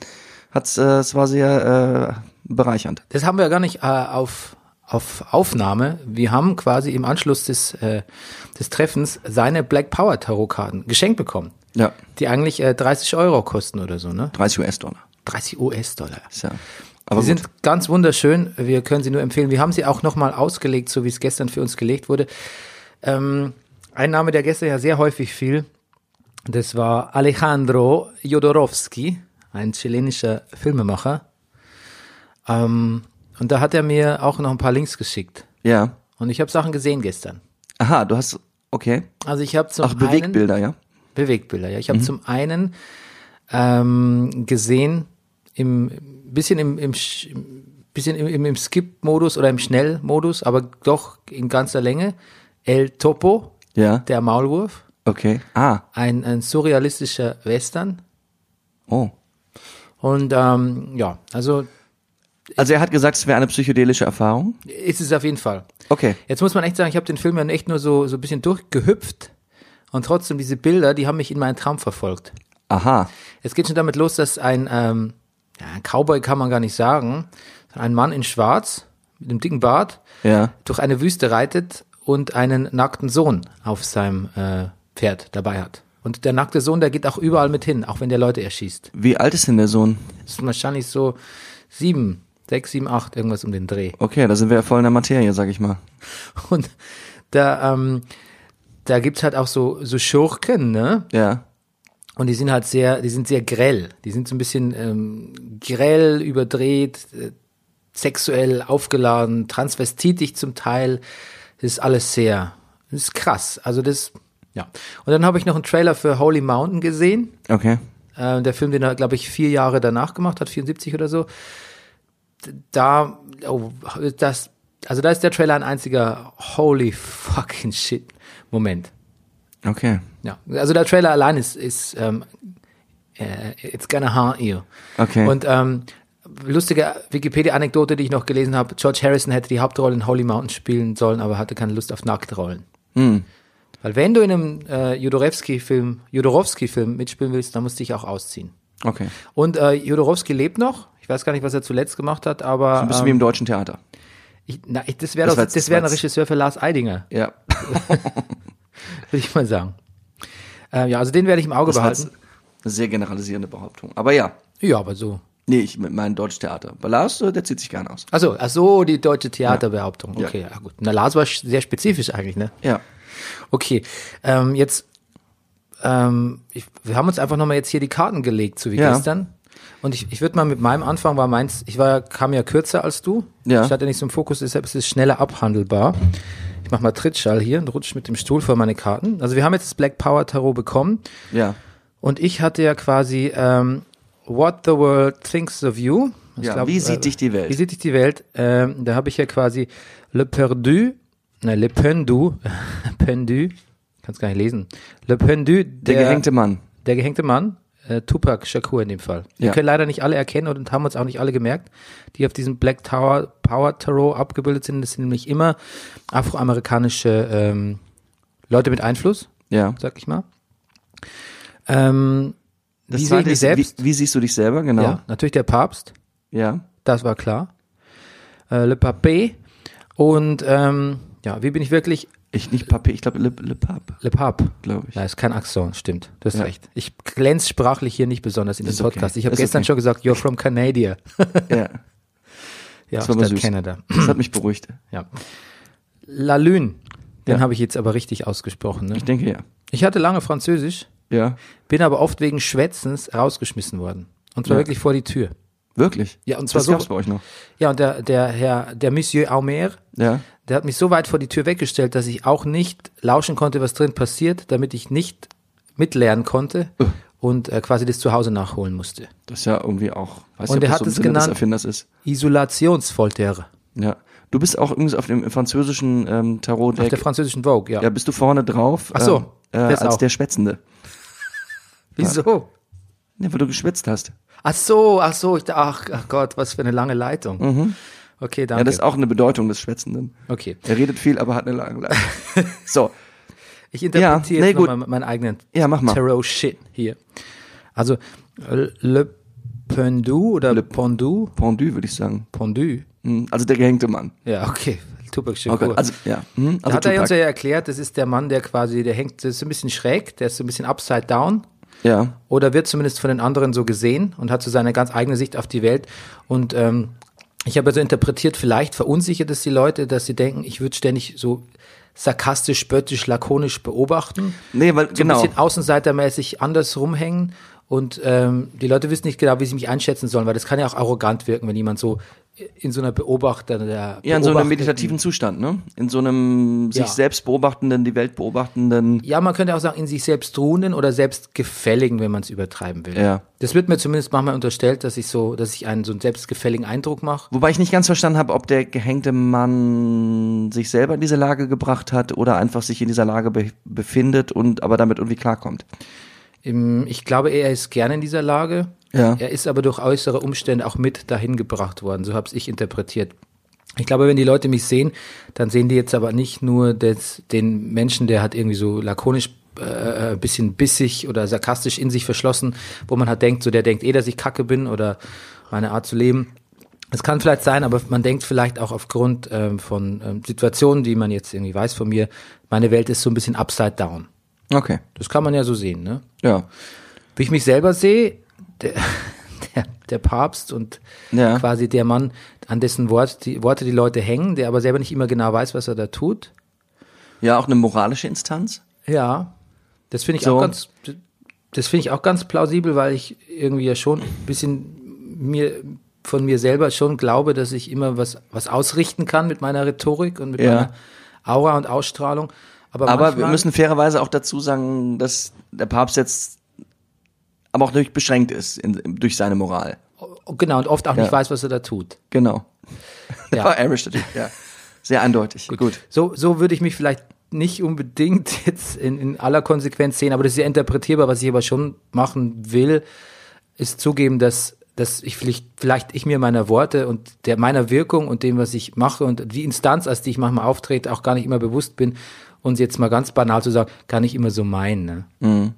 Speaker 1: hat's, äh, es war sehr äh, bereichernd.
Speaker 2: Das haben wir ja gar nicht äh, auf, auf Aufnahme. Wir haben quasi im Anschluss des, äh, des Treffens seine Black Power Tarotkarten geschenkt bekommen,
Speaker 1: Ja,
Speaker 2: die eigentlich äh, 30 Euro kosten oder so, ne?
Speaker 1: 30 US-Dollar.
Speaker 2: 30 US-Dollar.
Speaker 1: Ja. Aber
Speaker 2: Sie sind ganz wunderschön. Wir können sie nur empfehlen. Wir haben sie auch nochmal ausgelegt, so wie es gestern für uns gelegt wurde. Ähm, ein Name, der gestern ja sehr häufig fiel, das war Alejandro Jodorowsky, ein chilenischer Filmemacher. Ähm, und da hat er mir auch noch ein paar Links geschickt.
Speaker 1: ja.
Speaker 2: Und ich habe Sachen gesehen gestern.
Speaker 1: Aha, du hast, okay.
Speaker 2: Also ich habe zum
Speaker 1: Ach,
Speaker 2: einen
Speaker 1: Bewegtbilder, ja.
Speaker 2: Bewegtbilder, ja. Ich habe zum einen ähm, gesehen, im bisschen im, im Sch- bisschen im, im, im Skip-Modus oder im Schnell-Modus, aber doch in ganzer Länge. El Topo,
Speaker 1: Ja.
Speaker 2: der Maulwurf,
Speaker 1: Okay. Ah.
Speaker 2: ein, ein surrealistischer Western.
Speaker 1: Oh.
Speaker 2: Und ähm, ja, also
Speaker 1: Also er hat gesagt, es wäre eine psychedelische Erfahrung.
Speaker 2: ist es auf jeden Fall.
Speaker 1: Okay.
Speaker 2: Jetzt muss man echt sagen, ich habe den Film ja echt nur so, so ein bisschen durchgehüpft und trotzdem diese Bilder, die haben mich in meinen Traum verfolgt.
Speaker 1: Aha.
Speaker 2: Es geht schon damit los, dass ein, ähm, ja, ein Cowboy kann man gar nicht sagen, ein Mann in Schwarz mit einem dicken Bart
Speaker 1: Ja.
Speaker 2: durch eine Wüste reitet und einen nackten Sohn auf seinem äh, Pferd dabei hat. Und der nackte Sohn, der geht auch überall mit hin, auch wenn der Leute erschießt.
Speaker 1: Wie alt ist denn der Sohn?
Speaker 2: Das ist wahrscheinlich so sieben, sechs, sieben, acht, irgendwas um den Dreh.
Speaker 1: Okay, da sind wir ja voll in der Materie, sag ich mal.
Speaker 2: Und da, ähm, da gibt's halt auch so, so Schurken, ne?
Speaker 1: Ja.
Speaker 2: Und die sind halt sehr, die sind sehr grell. Die sind so ein bisschen ähm, grell, überdreht, äh, sexuell aufgeladen, transvestitisch zum Teil. Das ist alles sehr, das ist krass. Also das, ja. Und dann habe ich noch einen Trailer für Holy Mountain gesehen.
Speaker 1: Okay.
Speaker 2: Äh, der Film, den er, glaube ich, vier Jahre danach gemacht hat, 74 oder so. Da, oh, das, also da ist der Trailer ein einziger Holy fucking shit Moment.
Speaker 1: Okay.
Speaker 2: Ja, also der Trailer allein ist, ist ähm, äh, it's gonna haunt you.
Speaker 1: Okay.
Speaker 2: Und ähm, lustige Wikipedia-Anekdote, die ich noch gelesen habe, George Harrison hätte die Hauptrolle in Holy Mountain spielen sollen, aber hatte keine Lust auf Nacktrollen.
Speaker 1: Hm.
Speaker 2: Weil wenn du in einem äh, Jodorowsky-Film Jodorowsky-Film mitspielen willst, dann musst du dich auch ausziehen.
Speaker 1: Okay.
Speaker 2: Und äh, Jodorowsky lebt noch. Ich weiß gar nicht, was er zuletzt gemacht hat, aber
Speaker 1: Ein bisschen
Speaker 2: ähm,
Speaker 1: wie im deutschen Theater.
Speaker 2: ich, na, ich, das wäre
Speaker 1: Das
Speaker 2: doch, das wäre ein Regisseur für Lars Eidinger,
Speaker 1: Ja.
Speaker 2: würde ich mal sagen. Äh, ja, also den werde ich im Auge
Speaker 1: Das
Speaker 2: behalten.
Speaker 1: eine sehr generalisierende Behauptung. Aber ja.
Speaker 2: Ja, aber so.
Speaker 1: Nee, ich mit meinem deutschen Theater. Bei Lars, äh, der zieht sich gerne aus.
Speaker 2: Also, ach so, die deutsche Theaterbehauptung.
Speaker 1: Ja.
Speaker 2: Okay, ja. gut. Na, Lars war sehr spezifisch eigentlich, ne?
Speaker 1: Ja.
Speaker 2: Okay, ähm, jetzt, ähm, ich, wir haben uns einfach nochmal jetzt hier die Karten gelegt, so wie
Speaker 1: Ja.
Speaker 2: gestern. Und ich, ich würde mal mit meinem Anfang, war meins, ich war, kam ja kürzer als du.
Speaker 1: Ja.
Speaker 2: Ich hatte nicht so im Fokus, deshalb ist es schneller abhandelbar. Ich mach mal Trittschall hier und rutsche mit dem Stuhl vor meine Karten. Also wir haben jetzt das Black Power Tarot bekommen.
Speaker 1: Ja.
Speaker 2: Und ich hatte ja quasi ähm, What the World Thinks of You. Ich
Speaker 1: Ja, wie sieht dich die Welt?
Speaker 2: Wie sieht dich die Welt? Ähm, da habe ich ja quasi Le Perdu, ne, Le Pendu, Pendu, kann's gar nicht lesen. Le Pendu,
Speaker 1: Der, gehängte Mann.
Speaker 2: der gehängte Mann, äh, Tupac Shakur in dem Fall. Wir
Speaker 1: Ja.
Speaker 2: können leider nicht alle erkennen und haben uns auch nicht alle gemerkt, die auf diesem Black Tower Power Tarot abgebildet sind. Das sind nämlich immer afroamerikanische ähm, Leute mit Einfluss,
Speaker 1: Ja.
Speaker 2: sag ich mal. Ähm,
Speaker 1: Das
Speaker 2: wie sehe ich
Speaker 1: zweite
Speaker 2: mich
Speaker 1: ist,
Speaker 2: selbst?
Speaker 1: Wie, wie siehst du dich selber, genau?
Speaker 2: Ja, natürlich der Papst,
Speaker 1: Ja.
Speaker 2: das war klar. Äh, Le Papé und ähm, ja, wie bin ich wirklich?
Speaker 1: Ich nicht Papi, ich glaube Le, Le Pape,
Speaker 2: Le Pape.
Speaker 1: glaube ich.
Speaker 2: Ja, ist kein Akzent, stimmt. Du hast
Speaker 1: Ja.
Speaker 2: recht. Ich glänze sprachlich hier nicht besonders in dem
Speaker 1: Ist okay.
Speaker 2: Podcast. Ich habe gestern
Speaker 1: okay.
Speaker 2: schon gesagt, you're from Canada.
Speaker 1: Ja.
Speaker 2: ja,
Speaker 1: Das war aber süß.
Speaker 2: Canada.
Speaker 1: Das hat mich beruhigt.
Speaker 2: Ja. La Lune, den
Speaker 1: Ja.
Speaker 2: habe ich jetzt aber richtig ausgesprochen. Ne?
Speaker 1: Ich denke ja.
Speaker 2: Ich hatte lange Französisch,
Speaker 1: Ja.
Speaker 2: bin aber oft wegen Schwätzens rausgeschmissen worden. Und zwar
Speaker 1: Ja.
Speaker 2: wirklich vor die Tür.
Speaker 1: Wirklich?
Speaker 2: Ja, und zwar
Speaker 1: das
Speaker 2: so-
Speaker 1: gab's bei euch noch.
Speaker 2: Ja, und der, der Herr, der Monsieur Aumer,
Speaker 1: Ja.
Speaker 2: Der hat mich so weit vor die Tür weggestellt, dass ich auch nicht lauschen konnte, was drin passiert, damit ich nicht mitlernen konnte und äh, quasi das zu Hause nachholen musste.
Speaker 1: Das ist ja irgendwie auch, weiß
Speaker 2: Und
Speaker 1: nicht,
Speaker 2: er
Speaker 1: ob das
Speaker 2: hat
Speaker 1: so im
Speaker 2: es genannt-
Speaker 1: Erfinders ist.
Speaker 2: Isolationsfolter
Speaker 1: Ja. Du bist auch übrigens auf dem französischen ähm,
Speaker 2: auf
Speaker 1: Tarot-Deck.
Speaker 2: der französischen Vogue, ja.
Speaker 1: Ja, bist du vorne drauf?
Speaker 2: Ach so,
Speaker 1: ähm, äh,
Speaker 2: das
Speaker 1: als
Speaker 2: auch.
Speaker 1: der Schwätzende.
Speaker 2: Wieso?
Speaker 1: Ja, weil du geschwitzt hast.
Speaker 2: Ach so, ach so, ich dachte, ach, ach Gott, was für eine lange Leitung. Okay, danke.
Speaker 1: Mhm. Ja, das ist auch eine Bedeutung des Schwätzenden.
Speaker 2: okay.
Speaker 1: Er redet viel, aber hat eine lange Leitung. so,
Speaker 2: Ich interpretiere
Speaker 1: Ja, nee,
Speaker 2: mal meinen eigenen
Speaker 1: Ja, mach mal.
Speaker 2: Tarot-Shit hier. Also, Le Pendu oder Le Pendu?
Speaker 1: Pendu würde ich sagen.
Speaker 2: Pendu?
Speaker 1: Hm, Also der gehängte Mann.
Speaker 2: Ja, okay. Tupac Shakur.
Speaker 1: Gott, also, ja. hm,
Speaker 2: da
Speaker 1: Also
Speaker 2: hat er
Speaker 1: Tupac.
Speaker 2: uns ja erklärt, das ist der Mann, der quasi, der hängt, das ist ein bisschen schräg, der ist so ein bisschen upside down.
Speaker 1: ja.
Speaker 2: Oder wird zumindest von den anderen so gesehen und hat so seine ganz eigene Sicht auf die Welt. Und ähm, ich habe also interpretiert, vielleicht verunsichert es die Leute, dass sie denken, ich würde ständig so sarkastisch, spöttisch, lakonisch beobachten.
Speaker 1: Nee, weil,
Speaker 2: so
Speaker 1: genau.
Speaker 2: ein bisschen außenseitermäßig anders rumhängen. Und ähm, die Leute wissen nicht genau, wie sie mich einschätzen sollen, weil das kann ja auch arrogant wirken, wenn jemand so in so einer Beobachter der
Speaker 1: Ja, in so einem meditativen Zustand, ne? In so einem sich
Speaker 2: Ja.
Speaker 1: selbst beobachtenden, die Welt beobachtenden.
Speaker 2: Ja, man könnte auch sagen, in sich selbst ruhenden oder selbst gefälligen, wenn man es übertreiben will.
Speaker 1: Ja.
Speaker 2: Das wird mir zumindest manchmal unterstellt, dass ich so, dass ich einen so einen selbstgefälligen Eindruck mache.
Speaker 1: Wobei ich nicht ganz verstanden habe, ob der gehängte Mann sich selber in diese Lage gebracht hat oder einfach sich in dieser Lage be befindet und aber damit irgendwie klarkommt.
Speaker 2: Ich glaube, er ist gerne in dieser Lage.
Speaker 1: Ja.
Speaker 2: Er ist aber durch äußere Umstände auch mit dahin gebracht worden. So habe ich interpretiert. Ich glaube, wenn die Leute mich sehen, dann sehen die jetzt aber nicht nur des, den Menschen, der hat irgendwie so lakonisch äh, ein bisschen bissig oder sarkastisch in sich verschlossen, wo man halt denkt, so der denkt eh, dass ich kacke bin oder meine Art zu leben. Es kann vielleicht sein, aber man denkt vielleicht auch aufgrund ähm, von ähm, Situationen, die man jetzt irgendwie weiß von mir, meine Welt ist so ein bisschen upside down.
Speaker 1: Okay.
Speaker 2: Das kann man ja so sehen, ne?
Speaker 1: Ja.
Speaker 2: Wie ich mich selber sehe, der, der, der Papst und
Speaker 1: Ja.
Speaker 2: quasi der Mann, an dessen Wort die Worte die Leute hängen, der aber selber nicht immer genau weiß, was er da tut.
Speaker 1: Ja, auch eine moralische Instanz.
Speaker 2: Ja, das finde ich
Speaker 1: So.
Speaker 2: auch ganz, das finde ich auch ganz plausibel, weil ich irgendwie ja schon ein bisschen mir von mir selber schon glaube, dass ich immer was was ausrichten kann mit meiner Rhetorik und mit
Speaker 1: Ja.
Speaker 2: meiner Aura und Ausstrahlung. Aber,
Speaker 1: Aber wir müssen fairerweise auch dazu sagen, dass der Papst jetzt aber auch durch beschränkt ist in, durch seine Moral.
Speaker 2: genau und oft auch nicht
Speaker 1: Ja.
Speaker 2: weiß, was er da tut.
Speaker 1: Genau.
Speaker 2: Ja.
Speaker 1: war Aristotle, ja. Sehr eindeutig. Gut.
Speaker 2: So, so würde ich mich vielleicht nicht unbedingt jetzt in, in aller Konsequenz sehen, aber das ist ja interpretierbar. Was ich aber schon machen will, ist zugeben, dass, dass ich vielleicht, vielleicht ich mir meiner Worte und der meiner Wirkung und dem, was ich mache und die Instanz, als die ich manchmal auftrete, auch gar nicht immer bewusst bin. Und jetzt mal ganz banal zu sagen, gar nicht immer so meinen. Ne?
Speaker 1: Mhm.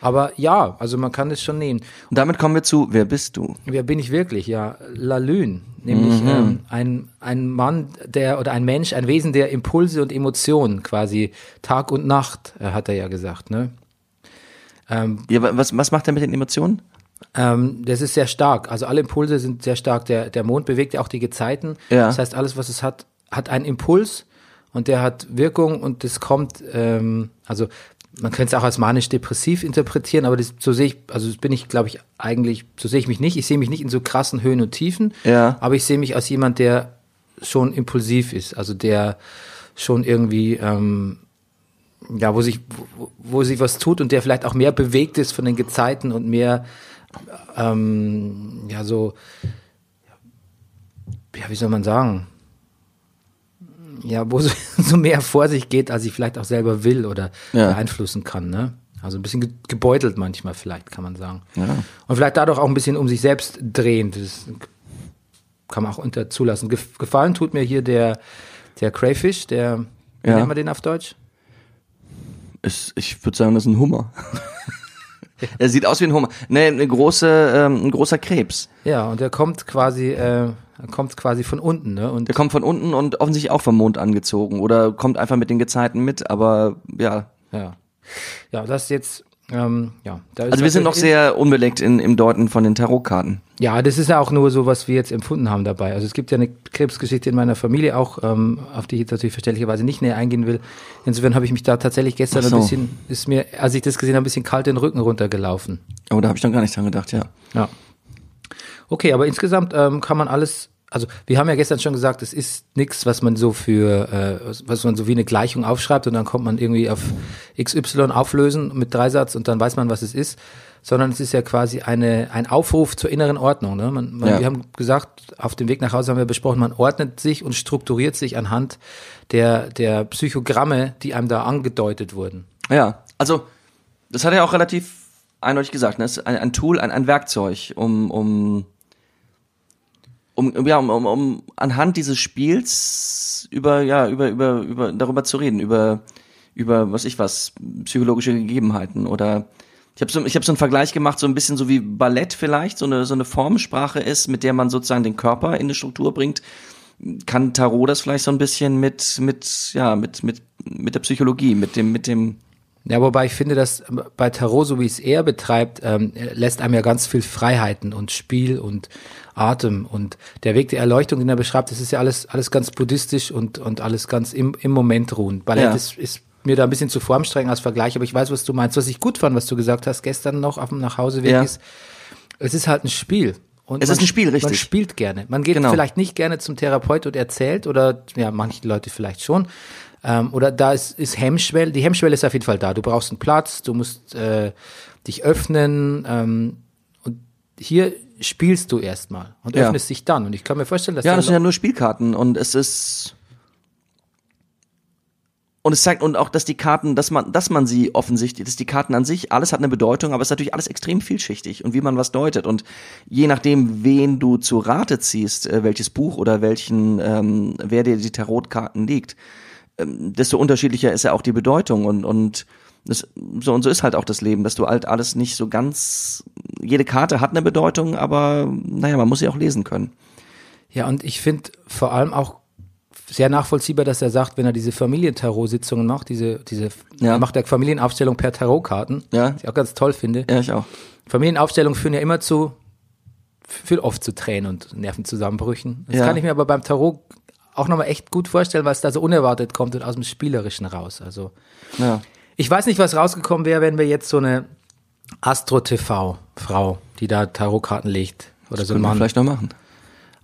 Speaker 2: Aber ja, also man kann es schon nehmen.
Speaker 1: Und damit kommen wir zu, wer bist du?
Speaker 2: Wer bin ich wirklich? Ja, Lalune, nämlich ähm, ein, ein Mann, der oder ein Mensch, ein Wesen der Impulse und Emotionen, quasi Tag und Nacht, äh, hat er ja gesagt. Ne? Ähm,
Speaker 1: Ja, wa- was, was macht er mit den Emotionen?
Speaker 2: ähm, das ist sehr stark. Also alle Impulse sind sehr stark. Der, der Mond bewegt ja auch die Gezeiten.
Speaker 1: Ja.
Speaker 2: Das heißt, alles, was es hat, hat einen Impuls und der hat Wirkung und das kommt, ähm, also man könnte es auch als manisch-depressiv interpretieren, aber das, so sehe ich, also das bin ich, glaube ich, eigentlich, so sehe ich mich nicht. Ich sehe mich nicht in so krassen Höhen und Tiefen,
Speaker 1: Ja.
Speaker 2: aber ich sehe mich als jemand, der schon impulsiv ist, also der schon irgendwie, ähm, ja, wo sich, wo, wo sich was tut und der vielleicht auch mehr bewegt ist von den Gezeiten und mehr, ähm, ja, so, ja, wie soll man sagen? Ja, wo so, so mehr vor sich geht, als ich vielleicht auch selber will oder
Speaker 1: Ja.
Speaker 2: beeinflussen kann, ne? Also ein bisschen ge- gebeutelt manchmal vielleicht, kann man sagen.
Speaker 1: Ja.
Speaker 2: Und vielleicht dadurch auch ein bisschen um sich selbst drehend. Das kann man auch unter zulassen. Gef gefallen tut mir hier der, der Crayfish, der, wie
Speaker 1: Ja.
Speaker 2: nennt man den auf Deutsch?
Speaker 1: Ist, ich würde sagen, das ist ein Hummer. er sieht aus wie ein Hummer. Nee, eine große, ähm, ein großer Krebs.
Speaker 2: Ja, und der kommt quasi, äh, kommt quasi von unten, ne? Und
Speaker 1: Der kommt von unten und offensichtlich auch vom Mond angezogen oder kommt einfach mit den Gezeiten mit, aber ja.
Speaker 2: ja. Ja, das ist jetzt, ähm, ja. Da ist
Speaker 1: Also wir sind noch sehr unbelegt in, im Deuten von den Tarotkarten.
Speaker 2: Ja, das ist ja auch nur so, was wir jetzt empfunden haben dabei. Also es gibt ja eine Krebsgeschichte in meiner Familie auch, ähm, auf die ich jetzt natürlich verständlicherweise nicht näher eingehen will. Insofern habe ich mich da tatsächlich gestern
Speaker 1: so.
Speaker 2: ein bisschen, ist mir, als ich das gesehen habe, ein bisschen kalt den Rücken runtergelaufen.
Speaker 1: Oh, da habe ich noch gar nicht dran gedacht, ja.
Speaker 2: Ja. Okay, aber insgesamt ähm, kann man alles also wir haben ja gestern schon gesagt, es ist nichts, was man so für, äh, was man so wie eine Gleichung aufschreibt und dann kommt man irgendwie auf XY auflösen mit Dreisatz und dann weiß man, was es ist, sondern es ist ja quasi eine, ein Aufruf zur inneren Ordnung. Ne? Man, man,
Speaker 1: Ja.
Speaker 2: Wir haben gesagt, auf dem Weg nach Hause haben wir besprochen, man ordnet sich und strukturiert sich anhand der, der Psychogramme, die einem da angedeutet wurden.
Speaker 1: Ja, also das hat er auch relativ eindeutig gesagt. Ne? Es ist ein, ein Tool, ein, ein Werkzeug, um, um, um, ja, um, um, um anhand dieses Spiels über, ja, über, über, über, darüber zu reden, über, über, was ich was, psychologische Gegebenheiten oder ich habe so, ich hab so einen Vergleich gemacht, so ein bisschen so wie Ballett vielleicht, so eine, so eine Formensprache ist, mit der man sozusagen den Körper in eine Struktur bringt. Kann Tarot das vielleicht so ein bisschen mit, mit, ja, mit, mit, mit der Psychologie, mit dem, mit dem,
Speaker 2: Ja, wobei ich finde, dass bei Tarot, so wie es er betreibt, ähm, lässt einem ja ganz viel Freiheiten und Spiel und Atem und der Weg der Erleuchtung, den er beschreibt, das ist ja alles, alles ganz buddhistisch und, und alles ganz im, im Moment ruhend. Ballett
Speaker 1: Ja.
Speaker 2: ist, ist mir da ein bisschen zu formstreng als Vergleich, aber ich weiß, was du meinst. Was ich gut fand, was du gesagt hast gestern noch auf dem Nachhauseweg
Speaker 1: Ja.
Speaker 2: ist, es ist halt ein Spiel. Und
Speaker 1: Es
Speaker 2: man,
Speaker 1: ist ein Spiel, richtig.
Speaker 2: Man spielt gerne. Man geht
Speaker 1: Genau.
Speaker 2: vielleicht nicht gerne zum Therapeut und erzählt oder ja, manche Leute vielleicht schon. Ähm, oder da ist, ist Hemmschwelle. Die Hemmschwelle ist auf jeden Fall da. Du brauchst einen Platz, du musst äh, dich öffnen. Ähm, und hier spielst du erstmal und
Speaker 1: Ja.
Speaker 2: öffnest dich dann. Und ich kann mir vorstellen, dass
Speaker 1: Ja,
Speaker 2: da
Speaker 1: das sind ja nur Spielkarten und es ist und es zeigt und auch, dass die Karten, dass man, dass man sie offensichtlich, dass die Karten an sich, alles hat eine Bedeutung, aber es ist natürlich alles extrem vielschichtig und wie man was deutet und je nachdem, wen du zu Rate ziehst, äh, welches Buch oder welchen, ähm, wer dir die Tarotkarten liegt, ähm, desto unterschiedlicher ist ja auch die Bedeutung und und das, so und so ist halt auch das Leben, dass du halt alles nicht so ganz, jede Karte hat eine Bedeutung, aber naja, man muss sie auch lesen können.
Speaker 2: Ja, und ich finde vor allem auch sehr nachvollziehbar, dass er sagt, wenn er diese Familientarot-Sitzungen macht, diese, diese,
Speaker 1: Ja.
Speaker 2: macht er Familienaufstellung per Tarotkarten,
Speaker 1: Ja.
Speaker 2: was ich auch ganz toll finde.
Speaker 1: Ja, ich auch.
Speaker 2: Familienaufstellungen führen ja immer zu, führen oft zu Tränen und Nervenzusammenbrüchen. Das
Speaker 1: Ja.
Speaker 2: kann ich mir aber beim Tarot auch nochmal echt gut vorstellen, weil es da so unerwartet kommt und aus dem Spielerischen raus. Also,
Speaker 1: Ja.
Speaker 2: Ich weiß nicht, was rausgekommen wäre, wenn wir jetzt so eine Astro-TV-Frau, die da Tarotkarten legt, oder so ein
Speaker 1: Können wir
Speaker 2: Mann
Speaker 1: vielleicht noch machen.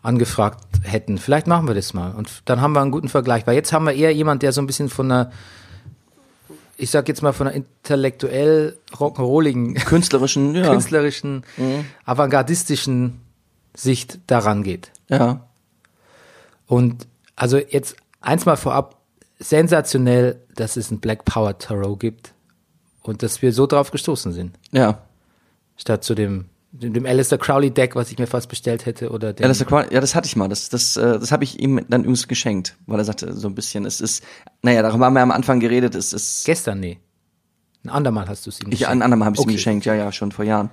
Speaker 2: angefragt hätten. Vielleicht machen wir das mal. Und dann haben wir einen guten Vergleich. Weil jetzt haben wir eher jemand, der so ein bisschen von einer, ich sag jetzt mal von einer intellektuell rock'n'rolligen,
Speaker 1: Künstlerischen, ja.
Speaker 2: künstlerischen, avantgardistischen Sicht daran geht.
Speaker 1: Ja.
Speaker 2: Und also jetzt eins mal vorab, sensationell, dass es ein Black Power Tarot gibt und dass wir so drauf gestoßen sind.
Speaker 1: Ja.
Speaker 2: Statt zu dem, dem, dem Alistair Crowley Deck, was ich mir fast bestellt hätte, oder dem,
Speaker 1: Ja, das, ja, das hatte ich mal. Das, das, äh, das habe ich ihm dann übrigens geschenkt, weil er sagte so ein bisschen, es ist, naja, darüber haben wir am Anfang geredet, es ist,
Speaker 2: gestern, nee. Ein andermal hast du es ihm
Speaker 1: ich, ein andermal habe ich es ihm
Speaker 2: Okay.
Speaker 1: geschenkt, ja, ja, schon vor Jahren.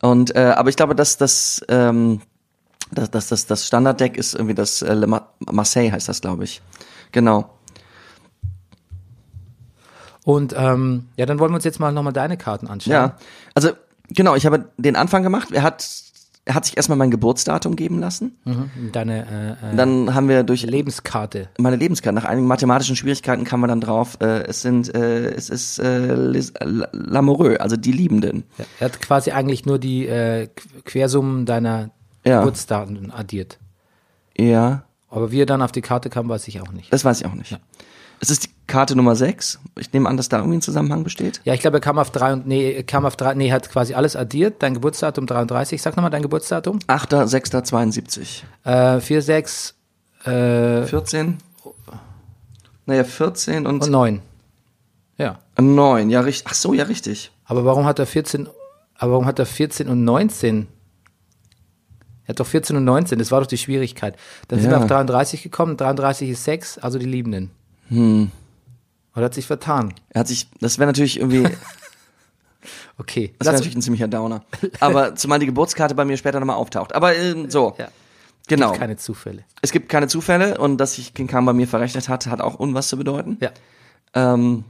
Speaker 1: Und, äh, aber ich glaube, dass das, ähm, das, das, das, das Standarddeck ist irgendwie das äh, Le Ma Marseille heißt das, glaube ich. Genau.
Speaker 2: Und ähm, ja, dann wollen wir uns jetzt mal nochmal deine Karten anschauen.
Speaker 1: Ja. Also, genau, ich habe den Anfang gemacht. Er hat, er hat sich erstmal mein Geburtsdatum geben lassen.
Speaker 2: Mhm. Deine äh, äh,
Speaker 1: Dann haben wir durch
Speaker 2: Lebenskarte.
Speaker 1: meine Lebenskarte. Nach einigen mathematischen Schwierigkeiten kam man dann drauf, äh, es sind, äh, es ist äh, l- l'amoureux, also die Liebenden.
Speaker 2: Ja, er hat quasi eigentlich nur die äh, Qu- Quersummen deiner
Speaker 1: Ja.
Speaker 2: Geburtsdaten addiert.
Speaker 1: Ja,
Speaker 2: Aber wie er dann auf die Karte kam, weiß ich auch nicht.
Speaker 1: das weiß ich auch nicht. Es ist Karte Nummer 6. Ich nehme an, dass da irgendwie ein Zusammenhang besteht.
Speaker 2: Ja, ich glaube, er kam auf drei und nee, er kam auf drei, nee, hat quasi alles addiert. Dein Geburtsdatum 33. Sag nochmal dein Geburtsdatum.
Speaker 1: 8.6.72.
Speaker 2: Äh, 4, 6 äh,
Speaker 1: 14? Naja, 14 und,
Speaker 2: und 9. Ja.
Speaker 1: 9. Ja, richtig. Ach so, ja, richtig.
Speaker 2: Aber warum hat er 14, aber warum hat er 14 und 19? Er hat doch 14 und 19, das war doch die Schwierigkeit. Dann sind
Speaker 1: Ja.
Speaker 2: wir auf 33 gekommen, 33 ist 6, also die Liebenden. Hm. Oder hat sich vertan?
Speaker 1: Er hat sich, das wäre natürlich irgendwie, das
Speaker 2: Okay.
Speaker 1: wäre
Speaker 2: Lass-
Speaker 1: natürlich ein ziemlicher Downer. Aber zumal die Geburtskarte bei mir später nochmal auftaucht. Aber ähm, so,
Speaker 2: Ja.
Speaker 1: genau.
Speaker 2: Keine Zufälle.
Speaker 1: Es gibt keine Zufälle und dass sich King Khan bei mir verrechnet hat, hat auch unwas zu bedeuten.
Speaker 2: Ja.
Speaker 1: Ähm,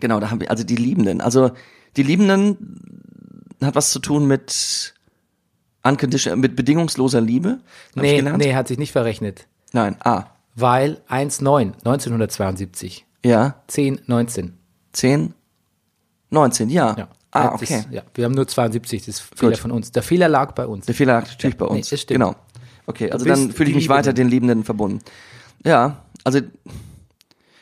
Speaker 1: genau, da haben wir also die Liebenden. Also die Liebenden hat was zu tun mit unconditional, mit bedingungsloser Liebe.
Speaker 2: Nee, nee, hat sich nicht verrechnet.
Speaker 1: Nein. Ah,
Speaker 2: Weil 1,9, 1972.
Speaker 1: ja,
Speaker 2: 10, 19.
Speaker 1: 10, 19, ja.
Speaker 2: Ja.
Speaker 1: Ah,
Speaker 2: Das
Speaker 1: okay.
Speaker 2: Ja. Wir haben nur 72, das ist Fehler von uns. Der Fehler lag bei uns.
Speaker 1: Der Fehler lag natürlich bei
Speaker 2: nee,
Speaker 1: uns.
Speaker 2: das stimmt.
Speaker 1: Genau. Okay, also dann fühle ich mich weiter
Speaker 2: Liebenden.
Speaker 1: den Liebenden verbunden. Ja, also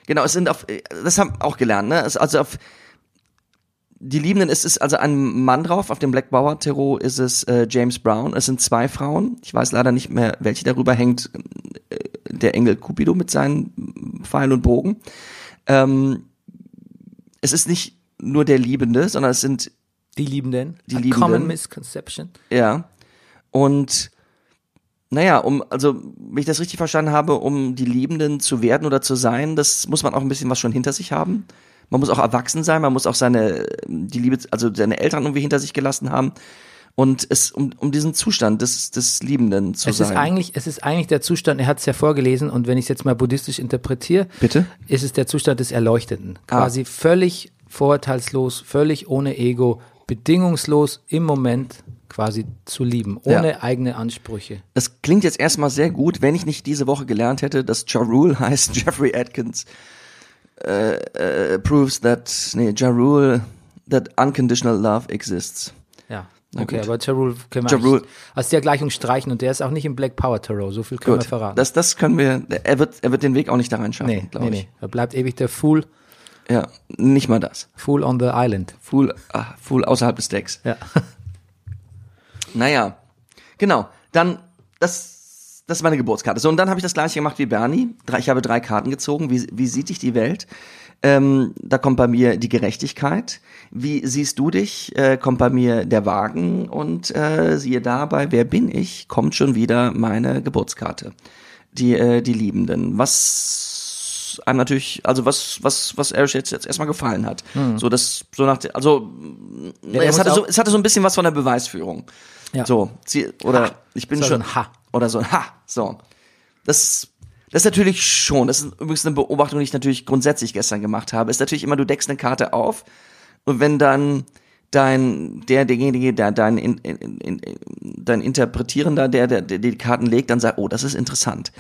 Speaker 1: genau, es sind auf das haben wir auch gelernt, ne? Es, also auf die Liebenden ist es also ein Mann drauf, auf dem Black Bauer Tarot ist es äh, James Brown. Es sind zwei Frauen. Ich weiß leider nicht mehr, welche darüber hängt. Äh, der Engel Cupido mit seinen Pfeil und Bogen. Ähm, es ist nicht nur der Liebende, sondern es sind
Speaker 2: Die Liebenden.
Speaker 1: Die
Speaker 2: A
Speaker 1: Liebenden.
Speaker 2: Common Misconception.
Speaker 1: Ja. Und naja, um, also, wenn ich das richtig verstanden habe, um die Liebenden zu werden oder zu sein, das muss man auch ein bisschen was schon hinter sich haben. Man muss auch erwachsen sein, man muss auch seine, die Liebe, also seine Eltern irgendwie hinter sich gelassen haben. Und es, um, um diesen Zustand des, des Liebenden zu
Speaker 2: Es
Speaker 1: sein.
Speaker 2: ist eigentlich, es ist eigentlich der Zustand, er hat es ja vorgelesen und wenn ich es jetzt mal buddhistisch interpretiere,
Speaker 1: Bitte?
Speaker 2: ist es der Zustand des Erleuchteten.
Speaker 1: Ah.
Speaker 2: Quasi völlig vorurteilslos, völlig ohne Ego, bedingungslos im Moment quasi zu lieben, ohne
Speaker 1: Ja.
Speaker 2: eigene Ansprüche.
Speaker 1: Das klingt jetzt erstmal sehr gut, wenn ich nicht diese Woche gelernt hätte, dass Ja Rule heißt Jeffrey Atkins äh, äh, proves that, nee, Ja Rule, that unconditional love exists. Na
Speaker 2: Okay,
Speaker 1: gut.
Speaker 2: aber Tarul können wir
Speaker 1: Rule.
Speaker 2: aus der Gleichung streichen und der ist auch nicht im Black Power Tarot, so viel können
Speaker 1: Gut,
Speaker 2: wir verraten.
Speaker 1: das, das können wir, er wird, er wird den Weg auch nicht da reinschaffen,
Speaker 2: nee,
Speaker 1: glaube
Speaker 2: nee,
Speaker 1: ich.
Speaker 2: nee. Er bleibt ewig der Fool,
Speaker 1: Ja, nicht mal das.
Speaker 2: Fool on the Island.
Speaker 1: Fool, ah, Fool außerhalb des Decks.
Speaker 2: Ja.
Speaker 1: Naja, genau. Dann, das, das ist meine Geburtskarte. So, und dann habe ich das gleiche gemacht wie Bernie. Ich habe drei Karten gezogen. Wie, wie sieht dich die Welt? Ähm, da kommt bei mir die Gerechtigkeit. Wie siehst du dich? Äh, kommt bei mir der Wagen. Und äh, siehe dabei, wer bin ich? Kommt schon wieder meine Geburtskarte. Die, äh, die Liebenden. Was einem natürlich, also was, was, was Eric jetzt, jetzt erstmal gefallen hat. So, das, so nach, also,
Speaker 2: der
Speaker 1: es hatte, so, es hatte so ein bisschen was von der Beweisführung.
Speaker 2: Ja.
Speaker 1: So, sie, oder ich bin schon
Speaker 2: Ha.
Speaker 1: oder so ein Ha. So, das, das ist natürlich schon. Das ist übrigens eine Beobachtung, die ich natürlich grundsätzlich gestern gemacht habe. Ist natürlich immer, du deckst eine Karte auf und wenn dann dein der derjenige, der dein in, in, in, dein Interpretierender, der, der, der die Karten legt, dann sagt, oh, das ist interessant.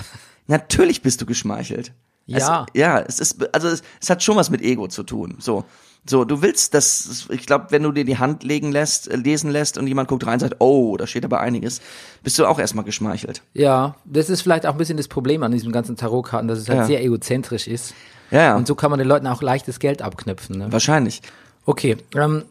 Speaker 1: Natürlich bist du geschmeichelt.
Speaker 2: Ja.
Speaker 1: Es, ja, es ist, also es, es hat schon was mit Ego zu tun. So, so, du willst das, ich glaube, wenn du dir die Hand legen lässt, äh, lesen lässt und jemand guckt rein und sagt, oh, da steht aber einiges, bist du auch erstmal geschmeichelt.
Speaker 2: Ja, das ist vielleicht auch ein bisschen das Problem an diesem ganzen Tarotkarten, dass es halt
Speaker 1: Ja.
Speaker 2: sehr egozentrisch ist.
Speaker 1: Ja, ja.
Speaker 2: Und so kann man den Leuten auch leichtes Geld abknüpfen. Ne?
Speaker 1: Wahrscheinlich.
Speaker 2: Okay, ähm,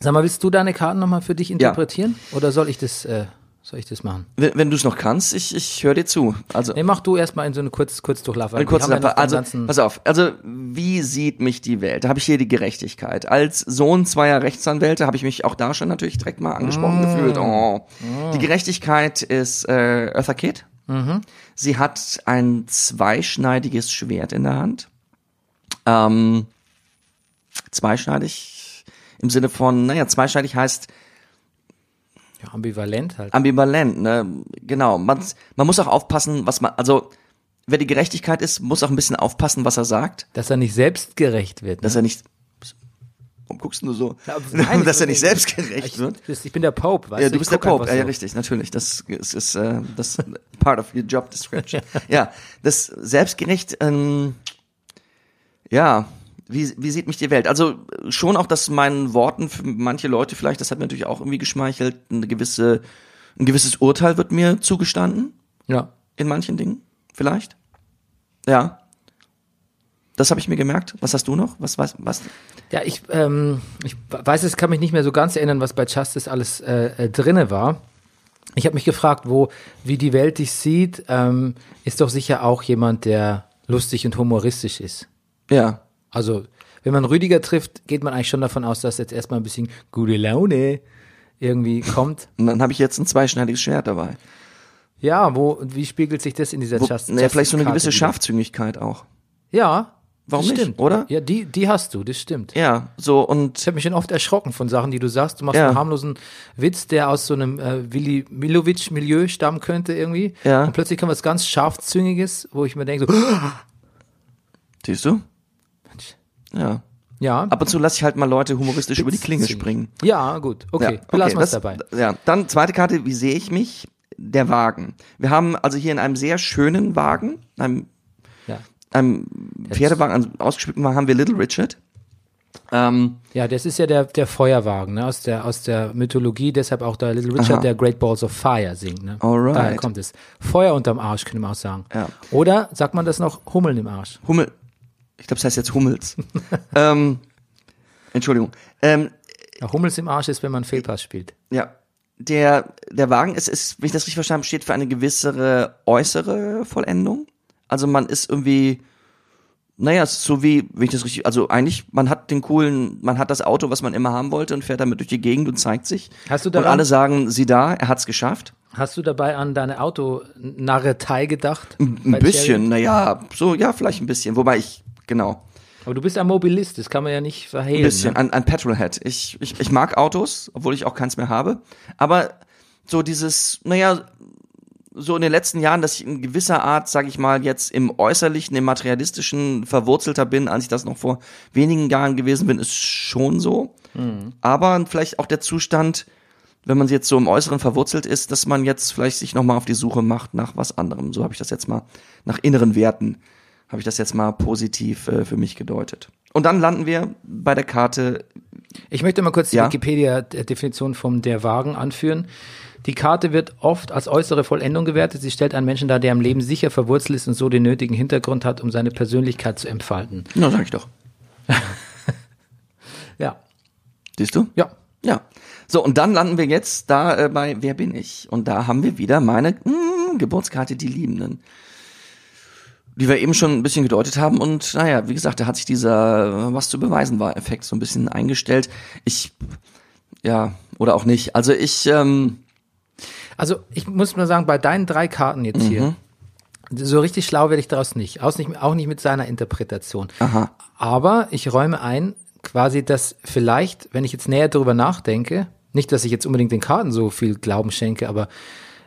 Speaker 2: sag mal, willst du deine Karten nochmal für dich interpretieren? Oder soll ich das, äh, soll ich das machen?
Speaker 1: Wenn, wenn du es noch kannst, ich, ich höre dir zu. Also,
Speaker 2: Nee, mach du erstmal in so eine Kurz Kurzdurchlauf. weil
Speaker 1: Eine kurze
Speaker 2: ja
Speaker 1: Also, pass auf. Also, wie sieht mich die Welt? Da habe ich hier die Gerechtigkeit. Als Sohn zweier Rechtsanwälte habe ich mich auch da schon natürlich direkt mal angesprochen gefühlt. Oh. Die Gerechtigkeit ist äh, Eartha Kitt. Sie hat ein zweischneidiges Schwert in der Hand. Ähm, zweischneidig im Sinne von, naja, zweischneidig heißt
Speaker 2: ja, ambivalent halt.
Speaker 1: ambivalent, ne? Genau. Man, man muss auch aufpassen, was man, also, wer die Gerechtigkeit ist, muss auch ein bisschen aufpassen, was er sagt,
Speaker 2: Dass er nicht selbstgerecht wird.
Speaker 1: dass er nicht, warum guckst du so?
Speaker 2: Ja, nein,
Speaker 1: dass er
Speaker 2: ich-
Speaker 1: nicht selbstgerecht
Speaker 2: ich,
Speaker 1: wird.
Speaker 2: ich bin der Pope, weißt
Speaker 1: Ja,
Speaker 2: du?
Speaker 1: du
Speaker 2: ich
Speaker 1: bist der Pope, ja, ja,
Speaker 2: so.
Speaker 1: richtig, natürlich. Das ist, ist äh, das part of your job description. ja, das selbstgerecht, ähm, ja, wie, wie sieht mich die Welt? Also schon auch, dass meinen Worten für manche Leute vielleicht, das hat mir natürlich auch irgendwie geschmeichelt, eine gewisse, ein gewisses Urteil wird mir zugestanden
Speaker 2: Ja.
Speaker 1: in manchen Dingen, vielleicht. Ja. Das habe ich mir gemerkt. Was hast du noch? Was, was, was?
Speaker 2: Ja, ich, ähm, ich weiß, es kann mich nicht mehr so ganz erinnern, was bei Justice alles äh, äh, drinne war. Ich habe mich gefragt, wo, wie die Welt dich sieht, ähm, ist doch sicher auch jemand, der lustig und humoristisch ist.
Speaker 1: Ja.
Speaker 2: Also, wenn man Rüdiger trifft, geht man eigentlich schon davon aus, dass jetzt erstmal ein bisschen gute Laune irgendwie kommt.
Speaker 1: Und dann habe ich jetzt ein zweischneidiges Schwert dabei.
Speaker 2: Ja, wo, wie spiegelt sich das in dieser Justice?
Speaker 1: naja, vielleicht so eine gewisse? Scharfzüngigkeit auch.
Speaker 2: Ja.
Speaker 1: Warum
Speaker 2: das
Speaker 1: nicht,
Speaker 2: stimmt.
Speaker 1: oder?
Speaker 2: Ja, die, die hast du, das stimmt.
Speaker 1: Ja, so und
Speaker 2: Ich habe mich schon oft erschrocken von Sachen, die du sagst. Du machst
Speaker 1: Ja.
Speaker 2: einen harmlosen Witz, der aus so einem äh, Willi Milovic-Milieu stammen könnte irgendwie.
Speaker 1: Ja.
Speaker 2: Und plötzlich kommt was ganz scharfzüngiges, wo ich mir denke, so,
Speaker 1: siehst du? Ja.
Speaker 2: ja,
Speaker 1: Ab und zu lasse ich halt mal Leute humoristisch über die Klinge springen.
Speaker 2: ja, gut, okay,
Speaker 1: Ja,
Speaker 2: belassen wir es dabei.
Speaker 1: Ja, dann zweite Karte, wie sehe ich mich? Der Wagen. Wir haben also hier in einem sehr schönen Wagen, einem,
Speaker 2: Ja.
Speaker 1: einem Pferdewagen, einem ausgespielten Wagen, haben wir Little Richard. Ähm,
Speaker 2: Ja, das ist ja der, der Feuerwagen, ne, aus der, aus der Mythologie, deshalb auch der Little Richard,
Speaker 1: Aha.
Speaker 2: der Great Balls of Fire singt, ne.
Speaker 1: Alright.
Speaker 2: Daher kommt es. Feuer unterm Arsch, könnte man auch sagen.
Speaker 1: Ja.
Speaker 2: Oder, sagt man das noch, Hummeln im Arsch?
Speaker 1: Hummel. Ich glaube, das heißt jetzt Hummels. ähm, Entschuldigung. Ähm,
Speaker 2: Ja, Hummels im Arsch ist, wenn man Fehlpass spielt.
Speaker 1: ja. Der, der Wagen ist, ist, wenn ich das richtig verstanden habe, steht für eine gewisse äußere Vollendung. Also man ist irgendwie, naja, es ist so wie, wenn ich das richtig, also eigentlich, man hat den coolen, man hat das Auto, was man immer haben wollte und fährt damit durch die Gegend und zeigt sich.
Speaker 2: Hast du
Speaker 1: und
Speaker 2: daran-
Speaker 1: alle sagen, sieh da, er hat's geschafft.
Speaker 2: Hast du dabei an deine Autonarretei gedacht?
Speaker 1: Ein bisschen, naja, so, ja, vielleicht ein bisschen. Wobei ich, genau.
Speaker 2: Aber du bist ein Mobilist, das kann man ja nicht verhehlen.
Speaker 1: Ein bisschen,
Speaker 2: Ne?
Speaker 1: ein, ein Petrolhead. Ich, ich, ich mag Autos, obwohl ich auch keins mehr habe. Aber so dieses, naja, so in den letzten Jahren, dass ich in gewisser Art, sage ich mal, jetzt im Äußerlichen, im Materialistischen verwurzelter bin, als ich das noch vor wenigen Jahren gewesen bin, ist schon so. Aber vielleicht auch der Zustand, wenn man jetzt so im Äußeren verwurzelt ist, dass man jetzt vielleicht sich nochmal auf die Suche macht nach was anderem. So habe ich das jetzt mal, nach inneren Werten, habe ich das jetzt mal positiv äh, für mich gedeutet. Und dann landen wir bei der Karte
Speaker 2: Ich möchte mal kurz die
Speaker 1: Ja.
Speaker 2: Wikipedia-Definition vom Der Wagen anführen. Die Karte wird oft als äußere Vollendung gewertet. Sie stellt einen Menschen dar, der im Leben sicher verwurzelt ist und so den nötigen Hintergrund hat, um seine Persönlichkeit zu entfalten.
Speaker 1: Na, sag ich doch.
Speaker 2: Ja.
Speaker 1: Siehst du?
Speaker 2: Ja.
Speaker 1: Ja. So, und dann landen wir jetzt da äh, bei Wer bin ich? Und da haben wir wieder meine mm, Geburtskarte Die Liebenden. Die wir eben schon ein bisschen gedeutet haben. Und naja, wie gesagt, da hat sich dieser Was zu beweisen war Effekt so ein bisschen eingestellt. Ich, ja, oder auch nicht. Also ich, ähm,
Speaker 2: Also ich muss mal sagen, bei deinen drei Karten jetzt hier, so richtig schlau werde ich daraus nicht. Auch nicht, auch nicht mit seiner Interpretation.
Speaker 1: Aha.
Speaker 2: Aber ich räume ein, quasi, dass vielleicht, wenn ich jetzt näher darüber nachdenke, nicht, dass ich jetzt unbedingt den Karten so viel Glauben schenke, aber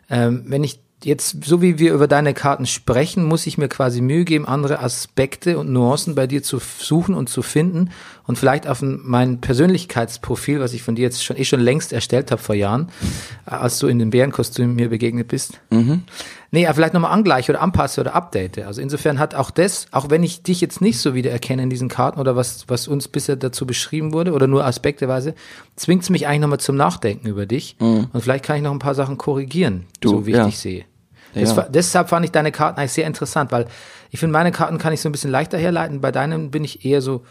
Speaker 2: ähm, wenn ich jetzt, so wie wir über deine Karten sprechen, muss ich mir quasi Mühe geben, andere Aspekte und Nuancen bei dir zu suchen und zu finden und vielleicht auf ein- mein Persönlichkeitsprofil, was ich von dir jetzt schon eh schon längst erstellt habe vor Jahren, äh, als du in dem Bärenkostüm mir begegnet bist. Nee, aber vielleicht nochmal angleiche oder anpasse oder update. Also insofern hat auch das, auch wenn ich dich jetzt nicht so wiedererkenne in diesen Karten oder was, was uns bisher dazu beschrieben wurde oder nur aspekteweise, zwingt es mich eigentlich nochmal zum Nachdenken über dich. Und vielleicht kann ich noch ein paar Sachen korrigieren,
Speaker 1: Du,
Speaker 2: so wie ich
Speaker 1: ja.
Speaker 2: dich sehe. Das
Speaker 1: Ja.
Speaker 2: war, deshalb fand ich deine Karten eigentlich sehr interessant, weil ich finde, meine Karten kann ich so ein bisschen leichter herleiten. Bei deinen bin ich eher so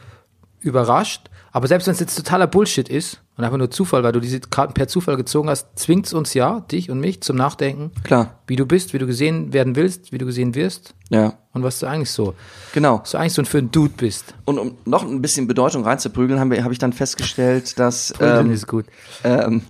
Speaker 2: überrascht. Aber selbst wenn es jetzt totaler Bullshit ist und einfach nur Zufall, weil du diese Karten per Zufall gezogen hast, zwingt es uns ja, dich und mich, zum Nachdenken,
Speaker 1: klar,
Speaker 2: wie du bist, wie du gesehen werden willst, wie du gesehen wirst
Speaker 1: ja,
Speaker 2: und was du eigentlich so,
Speaker 1: genau.
Speaker 2: was du eigentlich so für ein Dude bist.
Speaker 1: Und um noch ein bisschen Bedeutung reinzuprügeln, habe ich dann festgestellt, dass
Speaker 2: Prügeln
Speaker 1: ähm,
Speaker 2: ist gut.
Speaker 1: ähm,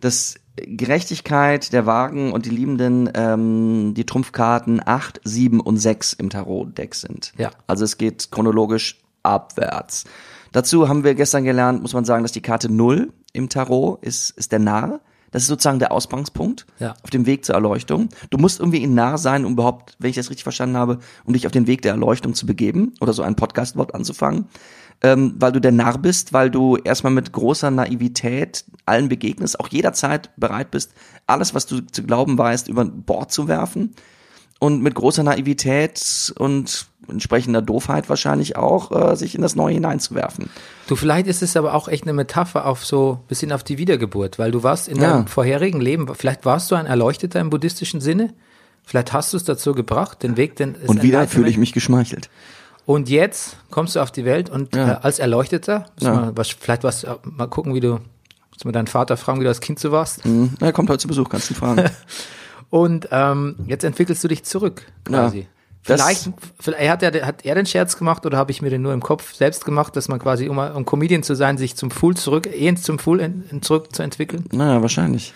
Speaker 1: dass Gerechtigkeit, der Wagen und die Liebenden ähm, die Trumpfkarten 8, 7 und 6 im Tarot-Deck sind.
Speaker 2: Ja.
Speaker 1: Also es geht chronologisch abwärts. Dazu haben wir gestern gelernt, muss man sagen, dass die Karte 0 im Tarot ist, ist der Narr. Das ist sozusagen der Ausgangspunkt
Speaker 2: Ja.
Speaker 1: auf dem Weg zur Erleuchtung. Du musst irgendwie in Narr sein, um überhaupt, wenn ich das richtig verstanden habe, um dich auf den Weg der Erleuchtung zu begeben oder so ein Podcast überhaupt anzufangen ähm, weil du der Narr bist, weil du erstmal mit großer Naivität allen begegnest, auch jederzeit bereit bist, alles, was du zu glauben weißt, über Bord zu werfen und mit großer Naivität und entsprechender Doofheit wahrscheinlich auch, äh, sich in das Neue hineinzuwerfen.
Speaker 2: Du, vielleicht ist es aber auch echt eine Metapher auf so, bisschen auf die Wiedergeburt, weil du warst in
Speaker 1: Ja.
Speaker 2: deinem vorherigen Leben, vielleicht warst du ein Erleuchteter im buddhistischen Sinne, vielleicht hast du es dazu gebracht, den Weg, den
Speaker 1: Und wieder fühle ich mich geschmeichelt.
Speaker 2: Und jetzt kommst du auf die Welt und
Speaker 1: Ja.
Speaker 2: äh, als Erleuchteter,
Speaker 1: Ja.
Speaker 2: wir, was, vielleicht was, äh, mal gucken, wie du, musst du mal deinen Vater fragen, wie du als Kind so warst.
Speaker 1: Hm, er kommt heute zu Besuch, kannst du fragen.
Speaker 2: Und ähm, jetzt entwickelst du dich zurück, quasi.
Speaker 1: Ja.
Speaker 2: Vielleicht, vielleicht hat, er, hat er den Scherz gemacht oder habe ich mir den nur im Kopf selbst gemacht, dass man quasi, um, um Comedian zu sein, sich zum Fool zurück, eh zum Fool en, en, zurück zu entwickeln?
Speaker 1: naja, wahrscheinlich.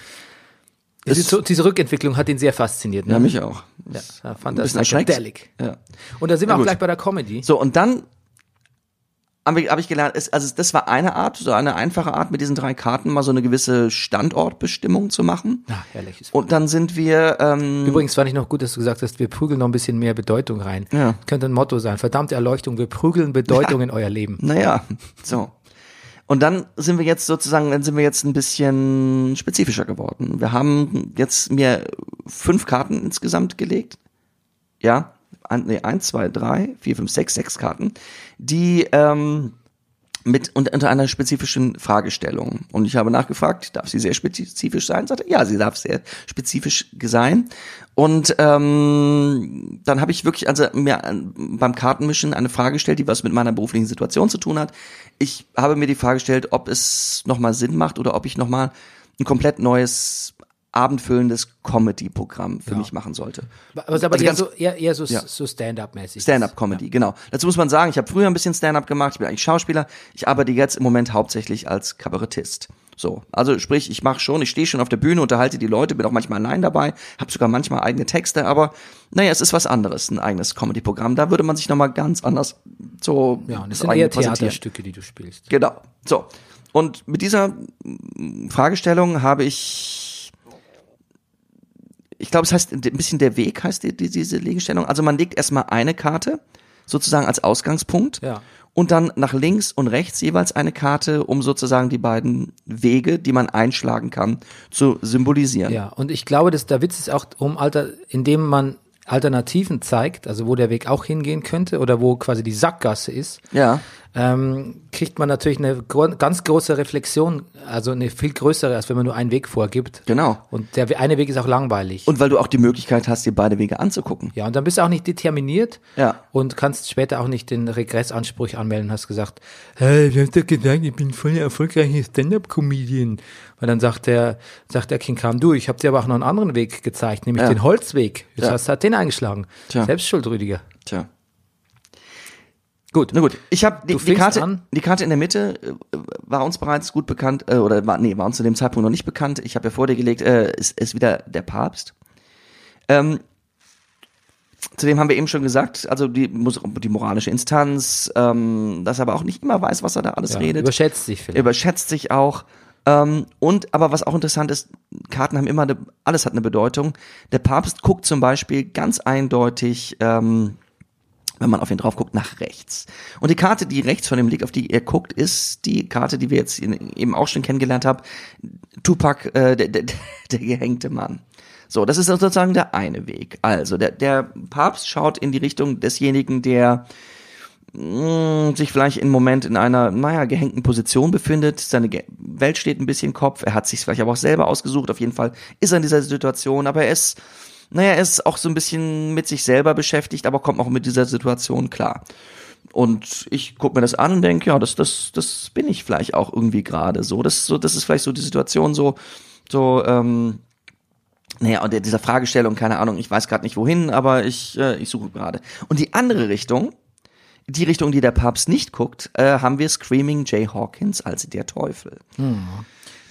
Speaker 2: Diese,
Speaker 1: Ist-
Speaker 2: diese Rückentwicklung hat ihn sehr fasziniert. Ne?
Speaker 1: Ja, mich auch.
Speaker 2: Ja, er fand
Speaker 1: Ein
Speaker 2: das psychedelic.
Speaker 1: Ja.
Speaker 2: Und da sind wir auch gleich bei der Comedy.
Speaker 1: So, und dann habe ich, hab ich gelernt, es, also das war eine Art, so eine einfache Art, mit diesen drei Karten mal so eine gewisse Standortbestimmung zu machen.
Speaker 2: Ja, herrliches
Speaker 1: Und dann sind wir, ähm,
Speaker 2: Übrigens fand ich noch gut, dass du gesagt hast, wir prügeln noch ein bisschen mehr Bedeutung rein.
Speaker 1: Ja.
Speaker 2: Könnte ein Motto sein. Verdammte Erleuchtung, wir prügeln Bedeutung in euer Leben.
Speaker 1: naja, so. Und dann sind wir jetzt sozusagen, dann sind wir jetzt ein bisschen spezifischer geworden. Wir haben jetzt mir fünf Karten insgesamt gelegt. Ja, nee, eins, zwei, drei, vier, fünf, sechs, sechs Karten, die ähm, mit und unter einer spezifischen Fragestellung. Und ich habe nachgefragt, darf sie sehr spezifisch sein? Sagte, ja, sie darf sehr spezifisch sein. Und ähm, dann habe ich wirklich also mir äh, beim Kartenmischen eine Frage gestellt, die was mit meiner beruflichen Situation zu tun hat. Ich habe mir die Frage gestellt, ob es nochmal Sinn macht oder ob ich nochmal ein komplett neues abendfüllendes Comedy-Programm für mich machen sollte.
Speaker 2: Aber, aber
Speaker 1: Also
Speaker 2: eher, so, eher, eher so,
Speaker 1: Ja.
Speaker 2: so Stand-up-mäßig.
Speaker 1: Stand-up-Comedy, genau. Dazu muss man sagen, ich habe früher ein bisschen Stand-up gemacht, ich bin eigentlich Schauspieler, ich arbeite jetzt im Moment hauptsächlich als Kabarettist. So, also sprich, ich mache schon, ich stehe schon auf der Bühne, unterhalte die Leute, bin auch manchmal allein dabei, habe sogar manchmal eigene Texte, aber naja, es ist was anderes, ein eigenes Comedy-Programm. Da würde man sich nochmal ganz anders so
Speaker 2: Ja, und es sind eher. Theaterstücke, die du spielst.
Speaker 1: Genau. So. Und mit dieser mm, Fragestellung habe ich, ich glaube, es heißt ein bisschen der Weg heißt die, die, diese Legestellung. Also man legt erstmal eine Karte sozusagen als Ausgangspunkt
Speaker 2: Ja.
Speaker 1: und dann nach links und rechts jeweils eine Karte, um sozusagen die beiden Wege, die man einschlagen kann, zu symbolisieren.
Speaker 2: Ja, und ich glaube, dass der Witz ist auch um Alter, indem man Alternativen zeigt, also wo der Weg auch hingehen könnte oder wo quasi die Sackgasse ist,
Speaker 1: Ja.
Speaker 2: Ähm, kriegt man natürlich eine ganz große Reflexion, also eine viel größere, als wenn man nur einen Weg vorgibt.
Speaker 1: Genau.
Speaker 2: Und der eine Weg ist auch langweilig.
Speaker 1: Und weil du auch die Möglichkeit hast, dir beide Wege anzugucken.
Speaker 2: ja, und dann bist du auch nicht determiniert
Speaker 1: Ja.
Speaker 2: und kannst später auch nicht den Regressanspruch anmelden. Hast gesagt, hey, du hast doch gesagt, ich bin voll erfolgreicher Stand-up-Comedian. Weil dann sagt der, sagt der King Khan, du, ich habe dir aber auch noch einen anderen Weg gezeigt, nämlich
Speaker 1: Ja.
Speaker 2: den Holzweg. Jetzt
Speaker 1: Ja.
Speaker 2: hast du halt den eingeschlagen.
Speaker 1: Tja.
Speaker 2: Selbst schuld, Rüdiger.
Speaker 1: Tja.
Speaker 2: Gut.
Speaker 1: Na gut, ich habe die, die Karte,
Speaker 2: an.
Speaker 1: die Karte in der Mitte äh, war uns bereits gut bekannt äh, oder war nee war uns zu dem Zeitpunkt noch nicht bekannt. Ich habe ja vor dir gelegt, äh, ist, ist wieder der Papst. Ähm, zudem haben wir eben schon gesagt, also die, die moralische Instanz, ähm, dass er aber auch nicht immer weiß, was er da alles
Speaker 2: Ja,
Speaker 1: redet
Speaker 2: Überschätzt sich vielleicht.
Speaker 1: überschätzt sich auch. Ähm, und aber was auch interessant ist, Karten haben immer eine, alles hat eine Bedeutung. Der Papst guckt zum Beispiel ganz eindeutig, ähm, wenn man auf ihn drauf guckt, nach rechts. Und die Karte, die rechts von dem liegt, auf die er guckt, ist die Karte, die wir jetzt eben auch schon kennengelernt haben. Tupac, äh, der, der, der gehängte Mann. So, das ist sozusagen der eine Weg. Also, der, der Papst schaut in die Richtung desjenigen, der mh, sich vielleicht im Moment in einer, naja, gehängten Position befindet. Seine Ge Welt steht ein bisschen Kopf. Er hat sich vielleicht aber auch selber ausgesucht. Auf jeden Fall ist er in dieser Situation, aber er ist, naja, er ist auch so ein bisschen mit sich selber beschäftigt, aber kommt auch mit dieser Situation klar. Und ich gucke mir das an und denke, ja, das, das, das bin ich vielleicht auch irgendwie gerade so. Das, ist so. das ist vielleicht so die Situation so, so, ähm, naja, und dieser Fragestellung, keine Ahnung, ich weiß gerade nicht wohin, aber ich, äh, ich suche gerade. Und die andere Richtung, die Richtung, die der Papst nicht guckt, äh, haben wir Screaming Jay Hawkins als der Teufel.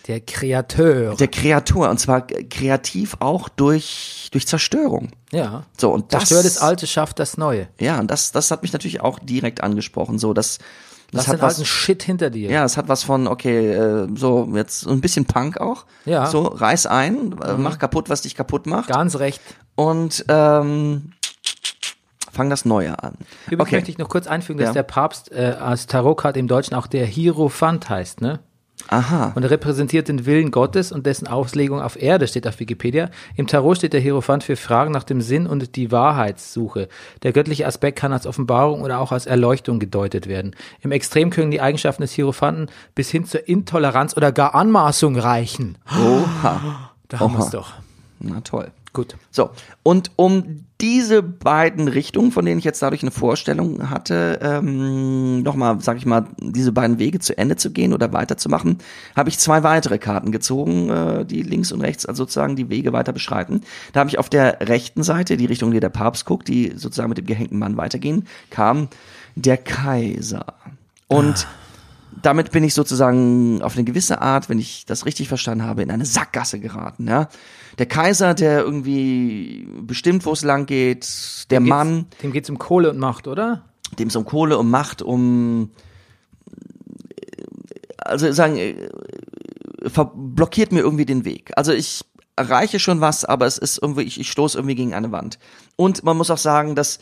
Speaker 2: Der Kreateur.
Speaker 1: Der Kreatur, und zwar kreativ auch durch, durch Zerstörung.
Speaker 2: ja.
Speaker 1: So, und das,
Speaker 2: Zerstört das Alte, schafft das Neue.
Speaker 1: ja, und das, das hat mich natürlich auch direkt angesprochen, so, das, das
Speaker 2: Lass
Speaker 1: hat
Speaker 2: den
Speaker 1: was,
Speaker 2: alten Shit hinter dir.
Speaker 1: ja, es hat was von, okay, äh, so, jetzt so ein bisschen Punk auch.
Speaker 2: Ja.
Speaker 1: So, reiß ein, äh, mach kaputt, was dich kaputt macht.
Speaker 2: Ganz recht.
Speaker 1: Und, ähm, fang das Neue an.
Speaker 2: Übrigens möchte ich noch kurz einfügen, dass
Speaker 1: Ja.
Speaker 2: der Papst äh, als Tarotkarte im Deutschen auch der Hierophant heißt, ne?
Speaker 1: Aha.
Speaker 2: Und er repräsentiert den Willen Gottes und dessen Auslegung auf Erde, steht auf Wikipedia. Im Tarot steht der Hierophant für Fragen nach dem Sinn und die Wahrheitssuche. Der göttliche Aspekt kann als Offenbarung oder auch als Erleuchtung gedeutet werden. Im Extrem können die Eigenschaften des Hierophanten bis hin zur Intoleranz oder gar Anmaßung reichen.
Speaker 1: Oha.
Speaker 2: Da haben wir es doch.
Speaker 1: Na toll.
Speaker 2: Gut.
Speaker 1: So, und um diese beiden Richtungen, von denen ich jetzt dadurch eine Vorstellung hatte, ähm, nochmal, sag ich mal, diese beiden Wege zu Ende zu gehen oder weiterzumachen, habe ich zwei weitere Karten gezogen, äh, die links und rechts also sozusagen die Wege weiter beschreiten. Da habe ich auf der rechten Seite, die Richtung, die der Papst guckt, die sozusagen mit dem gehängten Mann weitergehen, kam der Kaiser. Und damit bin ich sozusagen auf eine gewisse Art, wenn ich das richtig verstanden habe, in eine Sackgasse geraten. Ja? Der Kaiser, der irgendwie bestimmt, wo es lang geht, der
Speaker 2: Dem
Speaker 1: Mann,
Speaker 2: Geht's, dem geht's um Kohle und Macht, oder?
Speaker 1: dem es um Kohle, um Macht, um also sagen, äh, ver- blockiert mir irgendwie den Weg. Also ich erreiche schon was, aber es ist irgendwie, ich, ich stoße irgendwie gegen eine Wand. Und man muss auch sagen, dass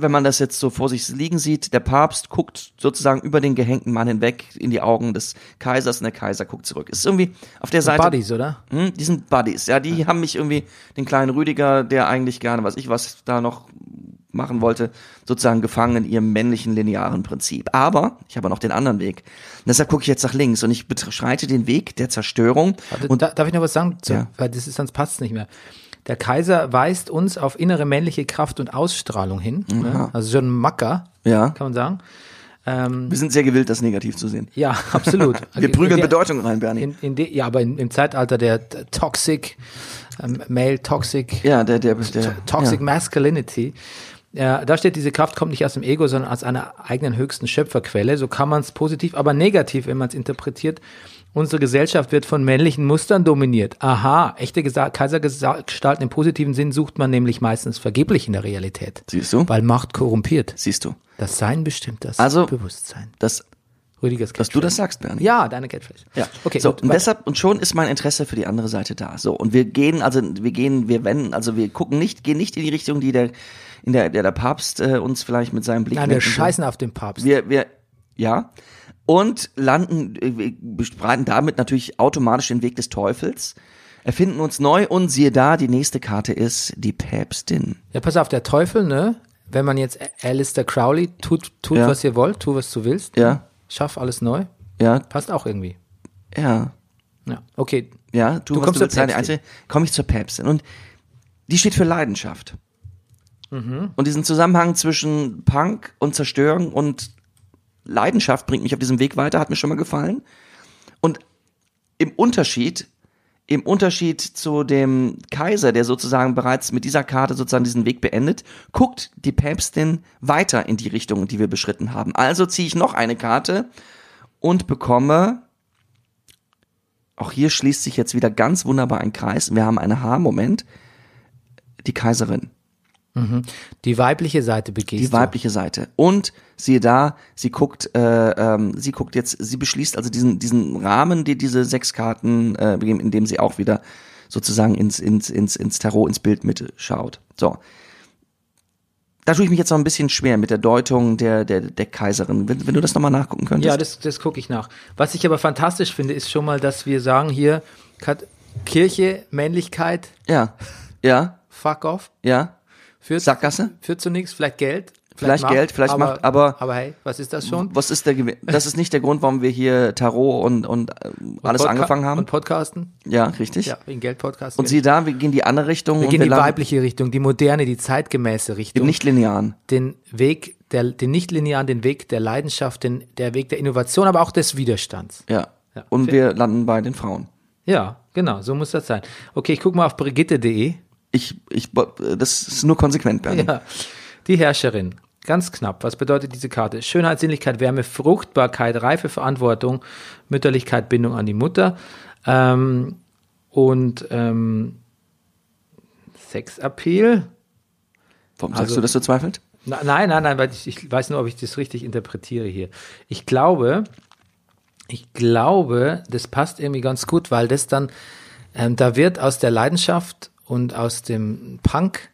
Speaker 1: wenn man das jetzt so vor sich liegen sieht, der Papst guckt sozusagen über den gehängten Mann hinweg in die Augen des Kaisers und der Kaiser guckt zurück. Ist irgendwie auf der Seite.
Speaker 2: Buddies, oder?
Speaker 1: Hm, die sind Buddies, ja, die haben mich irgendwie, den kleinen Rüdiger, der eigentlich gerne, was ich was, da noch machen wollte, sozusagen gefangen in ihrem männlichen linearen Prinzip. Aber ich habe noch den anderen Weg. Und deshalb gucke ich jetzt nach links und ich beschreite den Weg der Zerstörung.
Speaker 2: Warte,
Speaker 1: Und
Speaker 2: da, darf ich noch was sagen? Zu,
Speaker 1: Ja.
Speaker 2: Weil das ist, sonst passt es nicht mehr. Der Kaiser weist uns auf innere männliche Kraft und Ausstrahlung hin. Ne? Also schon ein Macker,
Speaker 1: ja,
Speaker 2: kann man sagen. Ähm,
Speaker 1: wir sind sehr gewillt, das negativ zu sehen.
Speaker 2: ja, absolut.
Speaker 1: Wir prügeln
Speaker 2: Der-
Speaker 1: Bedeutung rein, Bernie.
Speaker 2: In, in de, ja, aber in, im Zeitalter der t- Toxic, ähm, Male Toxic,
Speaker 1: ja, der, der, der
Speaker 2: Toxic
Speaker 1: ja.
Speaker 2: Masculinity, ja, da steht, diese Kraft kommt nicht aus dem Ego, sondern aus einer eigenen höchsten Schöpferquelle. So kann man es positiv, aber negativ, wenn man es interpretiert. Unsere Gesellschaft wird von männlichen Mustern dominiert. Aha, echte Gesa Kaisergestalten im positiven Sinn sucht man nämlich meistens vergeblich in der Realität.
Speaker 1: Siehst du?
Speaker 2: Weil Macht korrumpiert.
Speaker 1: Siehst du.
Speaker 2: Das Sein bestimmt das
Speaker 1: Also-
Speaker 2: Bewusstsein.
Speaker 1: Das,
Speaker 2: Rüdigers
Speaker 1: dass du das sagst, Bernie.
Speaker 2: Ja, deine Catchphrase.
Speaker 1: Ja,
Speaker 2: Okay,
Speaker 1: so,
Speaker 2: gut,
Speaker 1: und
Speaker 2: weiter.
Speaker 1: deshalb, und schon ist mein Interesse für die andere Seite da. So, und wir gehen, also, wir gehen, wir wenden, also, wir gucken nicht, gehen nicht in die Richtung, die der, in der, der, der Papst, äh, uns vielleicht mit seinem Blick
Speaker 2: Nein, wir scheißen auf den Papst.
Speaker 1: Wir, wir, ja. Und landen, äh, wir bestreiten damit natürlich automatisch den Weg des Teufels, erfinden uns neu und siehe da, die nächste Karte ist die Päpstin.
Speaker 2: Ja, pass auf, der Teufel, ne? Wenn man jetzt Alistair Crowley tut, tut
Speaker 1: Ja.
Speaker 2: was ihr wollt, tu, was du willst.
Speaker 1: Ja.
Speaker 2: Schaff alles neu.
Speaker 1: Ja,
Speaker 2: Passt auch irgendwie.
Speaker 1: ja,
Speaker 2: Ja, okay.
Speaker 1: ja, du,
Speaker 2: Du kommst
Speaker 1: du willst,
Speaker 2: zur Päpstin.
Speaker 1: Einzel- komme ich zur Päpstin. Und die steht für Leidenschaft.
Speaker 2: Mhm.
Speaker 1: Und diesen Zusammenhang zwischen Punk und Zerstörung und Leidenschaft bringt mich auf diesem Weg weiter, hat mir schon mal gefallen. Und im Unterschied, im Unterschied zu dem Kaiser, der sozusagen bereits mit dieser Karte sozusagen diesen Weg beendet, guckt die Päpstin weiter in die Richtung, die wir beschritten haben. Also ziehe ich noch eine Karte und bekomme, auch hier schließt sich jetzt wieder ganz wunderbar ein Kreis. Wir haben einen H-Moment, die Kaiserin
Speaker 2: Die weibliche Seite begehst
Speaker 1: die weibliche Seite. Und siehe da, sie guckt, äh, ähm, sie guckt jetzt, sie beschließt also diesen diesen Rahmen, die diese sechs Karten, äh, begeben, in dem sie auch wieder sozusagen ins ins ins ins Tarot ins Bild mit schaut. So. Da tue ich mich jetzt noch ein bisschen schwer mit der Deutung der der der Kaiserin. Wenn, wenn du das nochmal nachgucken könntest.
Speaker 2: Ja, das, das gucke ich nach. Was ich aber fantastisch finde, ist schon mal, dass wir sagen hier, Kirche, Männlichkeit,
Speaker 1: ja, ja,
Speaker 2: fuck off.
Speaker 1: ja.
Speaker 2: Führt,
Speaker 1: Sackgasse.
Speaker 2: führt zu nichts, vielleicht Geld.
Speaker 1: Vielleicht Geld, vielleicht
Speaker 2: aber,
Speaker 1: Macht, aber-
Speaker 2: Aber hey, was ist das schon?
Speaker 1: Was ist der Gewinn? Das ist nicht der Grund, warum wir hier Tarot und und äh, alles
Speaker 2: Podca-
Speaker 1: angefangen haben.
Speaker 2: Und Podcasten?
Speaker 1: ja, richtig.
Speaker 2: Ja, wegen Geld-Podcasten.
Speaker 1: Und sieh da, wir gehen in die andere Richtung.
Speaker 2: wir
Speaker 1: und
Speaker 2: gehen in die weibliche Richtung, die moderne, die zeitgemäße Richtung.
Speaker 1: Im nicht-linearen.
Speaker 2: den Weg, der, den nicht-linearen, den Weg der Leidenschaft, den, der Weg der Innovation, aber auch des Widerstands.
Speaker 1: Ja.
Speaker 2: Ja.
Speaker 1: Und wir landen bei den Frauen.
Speaker 2: Ja, genau, so muss das sein. Okay, ich gucke mal auf brigitte.de.
Speaker 1: Ich, ich, das ist nur konsequent, Bernie.
Speaker 2: Ja, die Herrscherin. Ganz knapp. Was bedeutet diese Karte? Schönheit, Sinnlichkeit, Wärme, Fruchtbarkeit, reife Verantwortung, Mütterlichkeit, Bindung an die Mutter ähm, und ähm, Sexappeal.
Speaker 1: Warum sagst
Speaker 2: Also-
Speaker 1: du, dass du zweifelst?
Speaker 2: Na, nein, nein, nein, weil ich, ich weiß nur, ob ich das richtig interpretiere hier. Ich glaube, ich glaube, das passt irgendwie ganz gut, weil das dann, ähm, da wird aus der Leidenschaft und aus dem Punk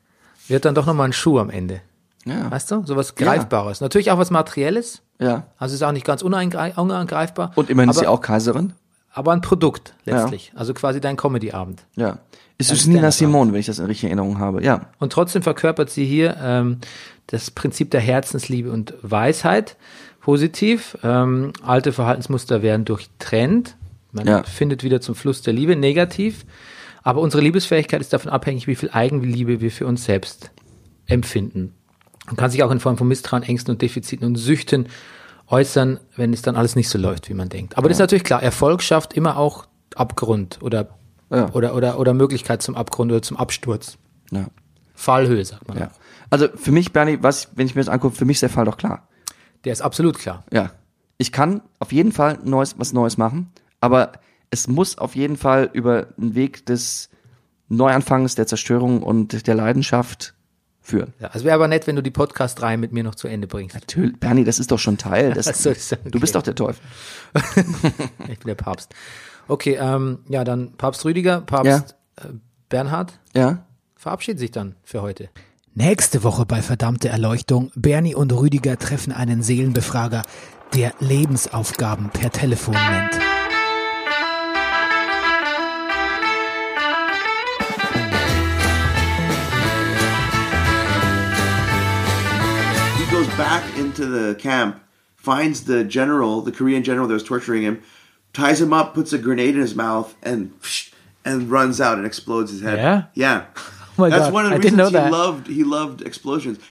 Speaker 2: wird dann doch nochmal ein Schuh am Ende.
Speaker 1: Ja.
Speaker 2: Weißt du? So was Greifbares. Natürlich auch was Materielles.
Speaker 1: Ja.
Speaker 2: Also ist auch nicht ganz unangreifbar.
Speaker 1: Und immerhin ist
Speaker 2: aber,
Speaker 1: sie auch Kaiserin.
Speaker 2: Aber ein Produkt letztlich. Also quasi dein Comedy-Abend.
Speaker 1: Ja. Ist es Nina. Simone, wenn ich das in richtiger Erinnerung habe. Ja.
Speaker 2: Und trotzdem verkörpert sie hier ähm, das Prinzip der Herzensliebe und Weisheit positiv. Ähm, alte Verhaltensmuster werden durchtrennt. Man
Speaker 1: Ja.
Speaker 2: findet wieder zum Fluss der Liebe negativ. Aber unsere Liebesfähigkeit ist davon abhängig, wie viel Eigenliebe wir für uns selbst empfinden. Man kann sich auch in Form von Misstrauen, Ängsten und Defiziten und Süchten äußern, wenn es dann alles nicht so läuft, wie man denkt. Aber das ist natürlich klar, Erfolg schafft immer auch Abgrund oder,
Speaker 1: Ja.
Speaker 2: oder, oder, oder Möglichkeit zum Abgrund oder zum Absturz.
Speaker 1: Ja.
Speaker 2: Fallhöhe, sagt man.
Speaker 1: ja. Also für mich, Bernie, was, wenn ich mir das angucke, für mich ist der Fall doch klar.
Speaker 2: Der ist absolut klar.
Speaker 1: Ja. Ich kann auf jeden Fall Neues, was Neues machen, aber es muss auf jeden Fall über einen Weg des Neuanfangs, der Zerstörung und der Leidenschaft führen.
Speaker 2: Ja, es wäre aber nett, wenn du die Podcast-Reihe mit mir noch zu Ende bringst.
Speaker 1: Natürlich, Bernie, das ist doch schon Teil. Das,
Speaker 2: so, okay.
Speaker 1: Du bist doch der Teufel.
Speaker 2: Ich bin der Papst. Okay, ähm, ja, dann Papst Rüdiger, Papst äh, Bernhard
Speaker 1: Ja?
Speaker 2: verabschieden sich dann für heute.
Speaker 6: Nächste Woche bei Verdammte Erleuchtung. Bernie und Rüdiger treffen einen Seelenbefrager, der Lebensaufgaben per Telefon nennt.
Speaker 4: Back into the camp, finds the general, the Korean general that was torturing him, ties him up, puts a grenade in his mouth, and and runs out and explodes his head.
Speaker 2: Yeah?
Speaker 4: yeah.
Speaker 2: Oh my
Speaker 4: That's
Speaker 2: God,
Speaker 4: one of the
Speaker 2: I didn't
Speaker 4: reasons
Speaker 2: know
Speaker 4: he
Speaker 2: that.
Speaker 4: loved he loved explosions.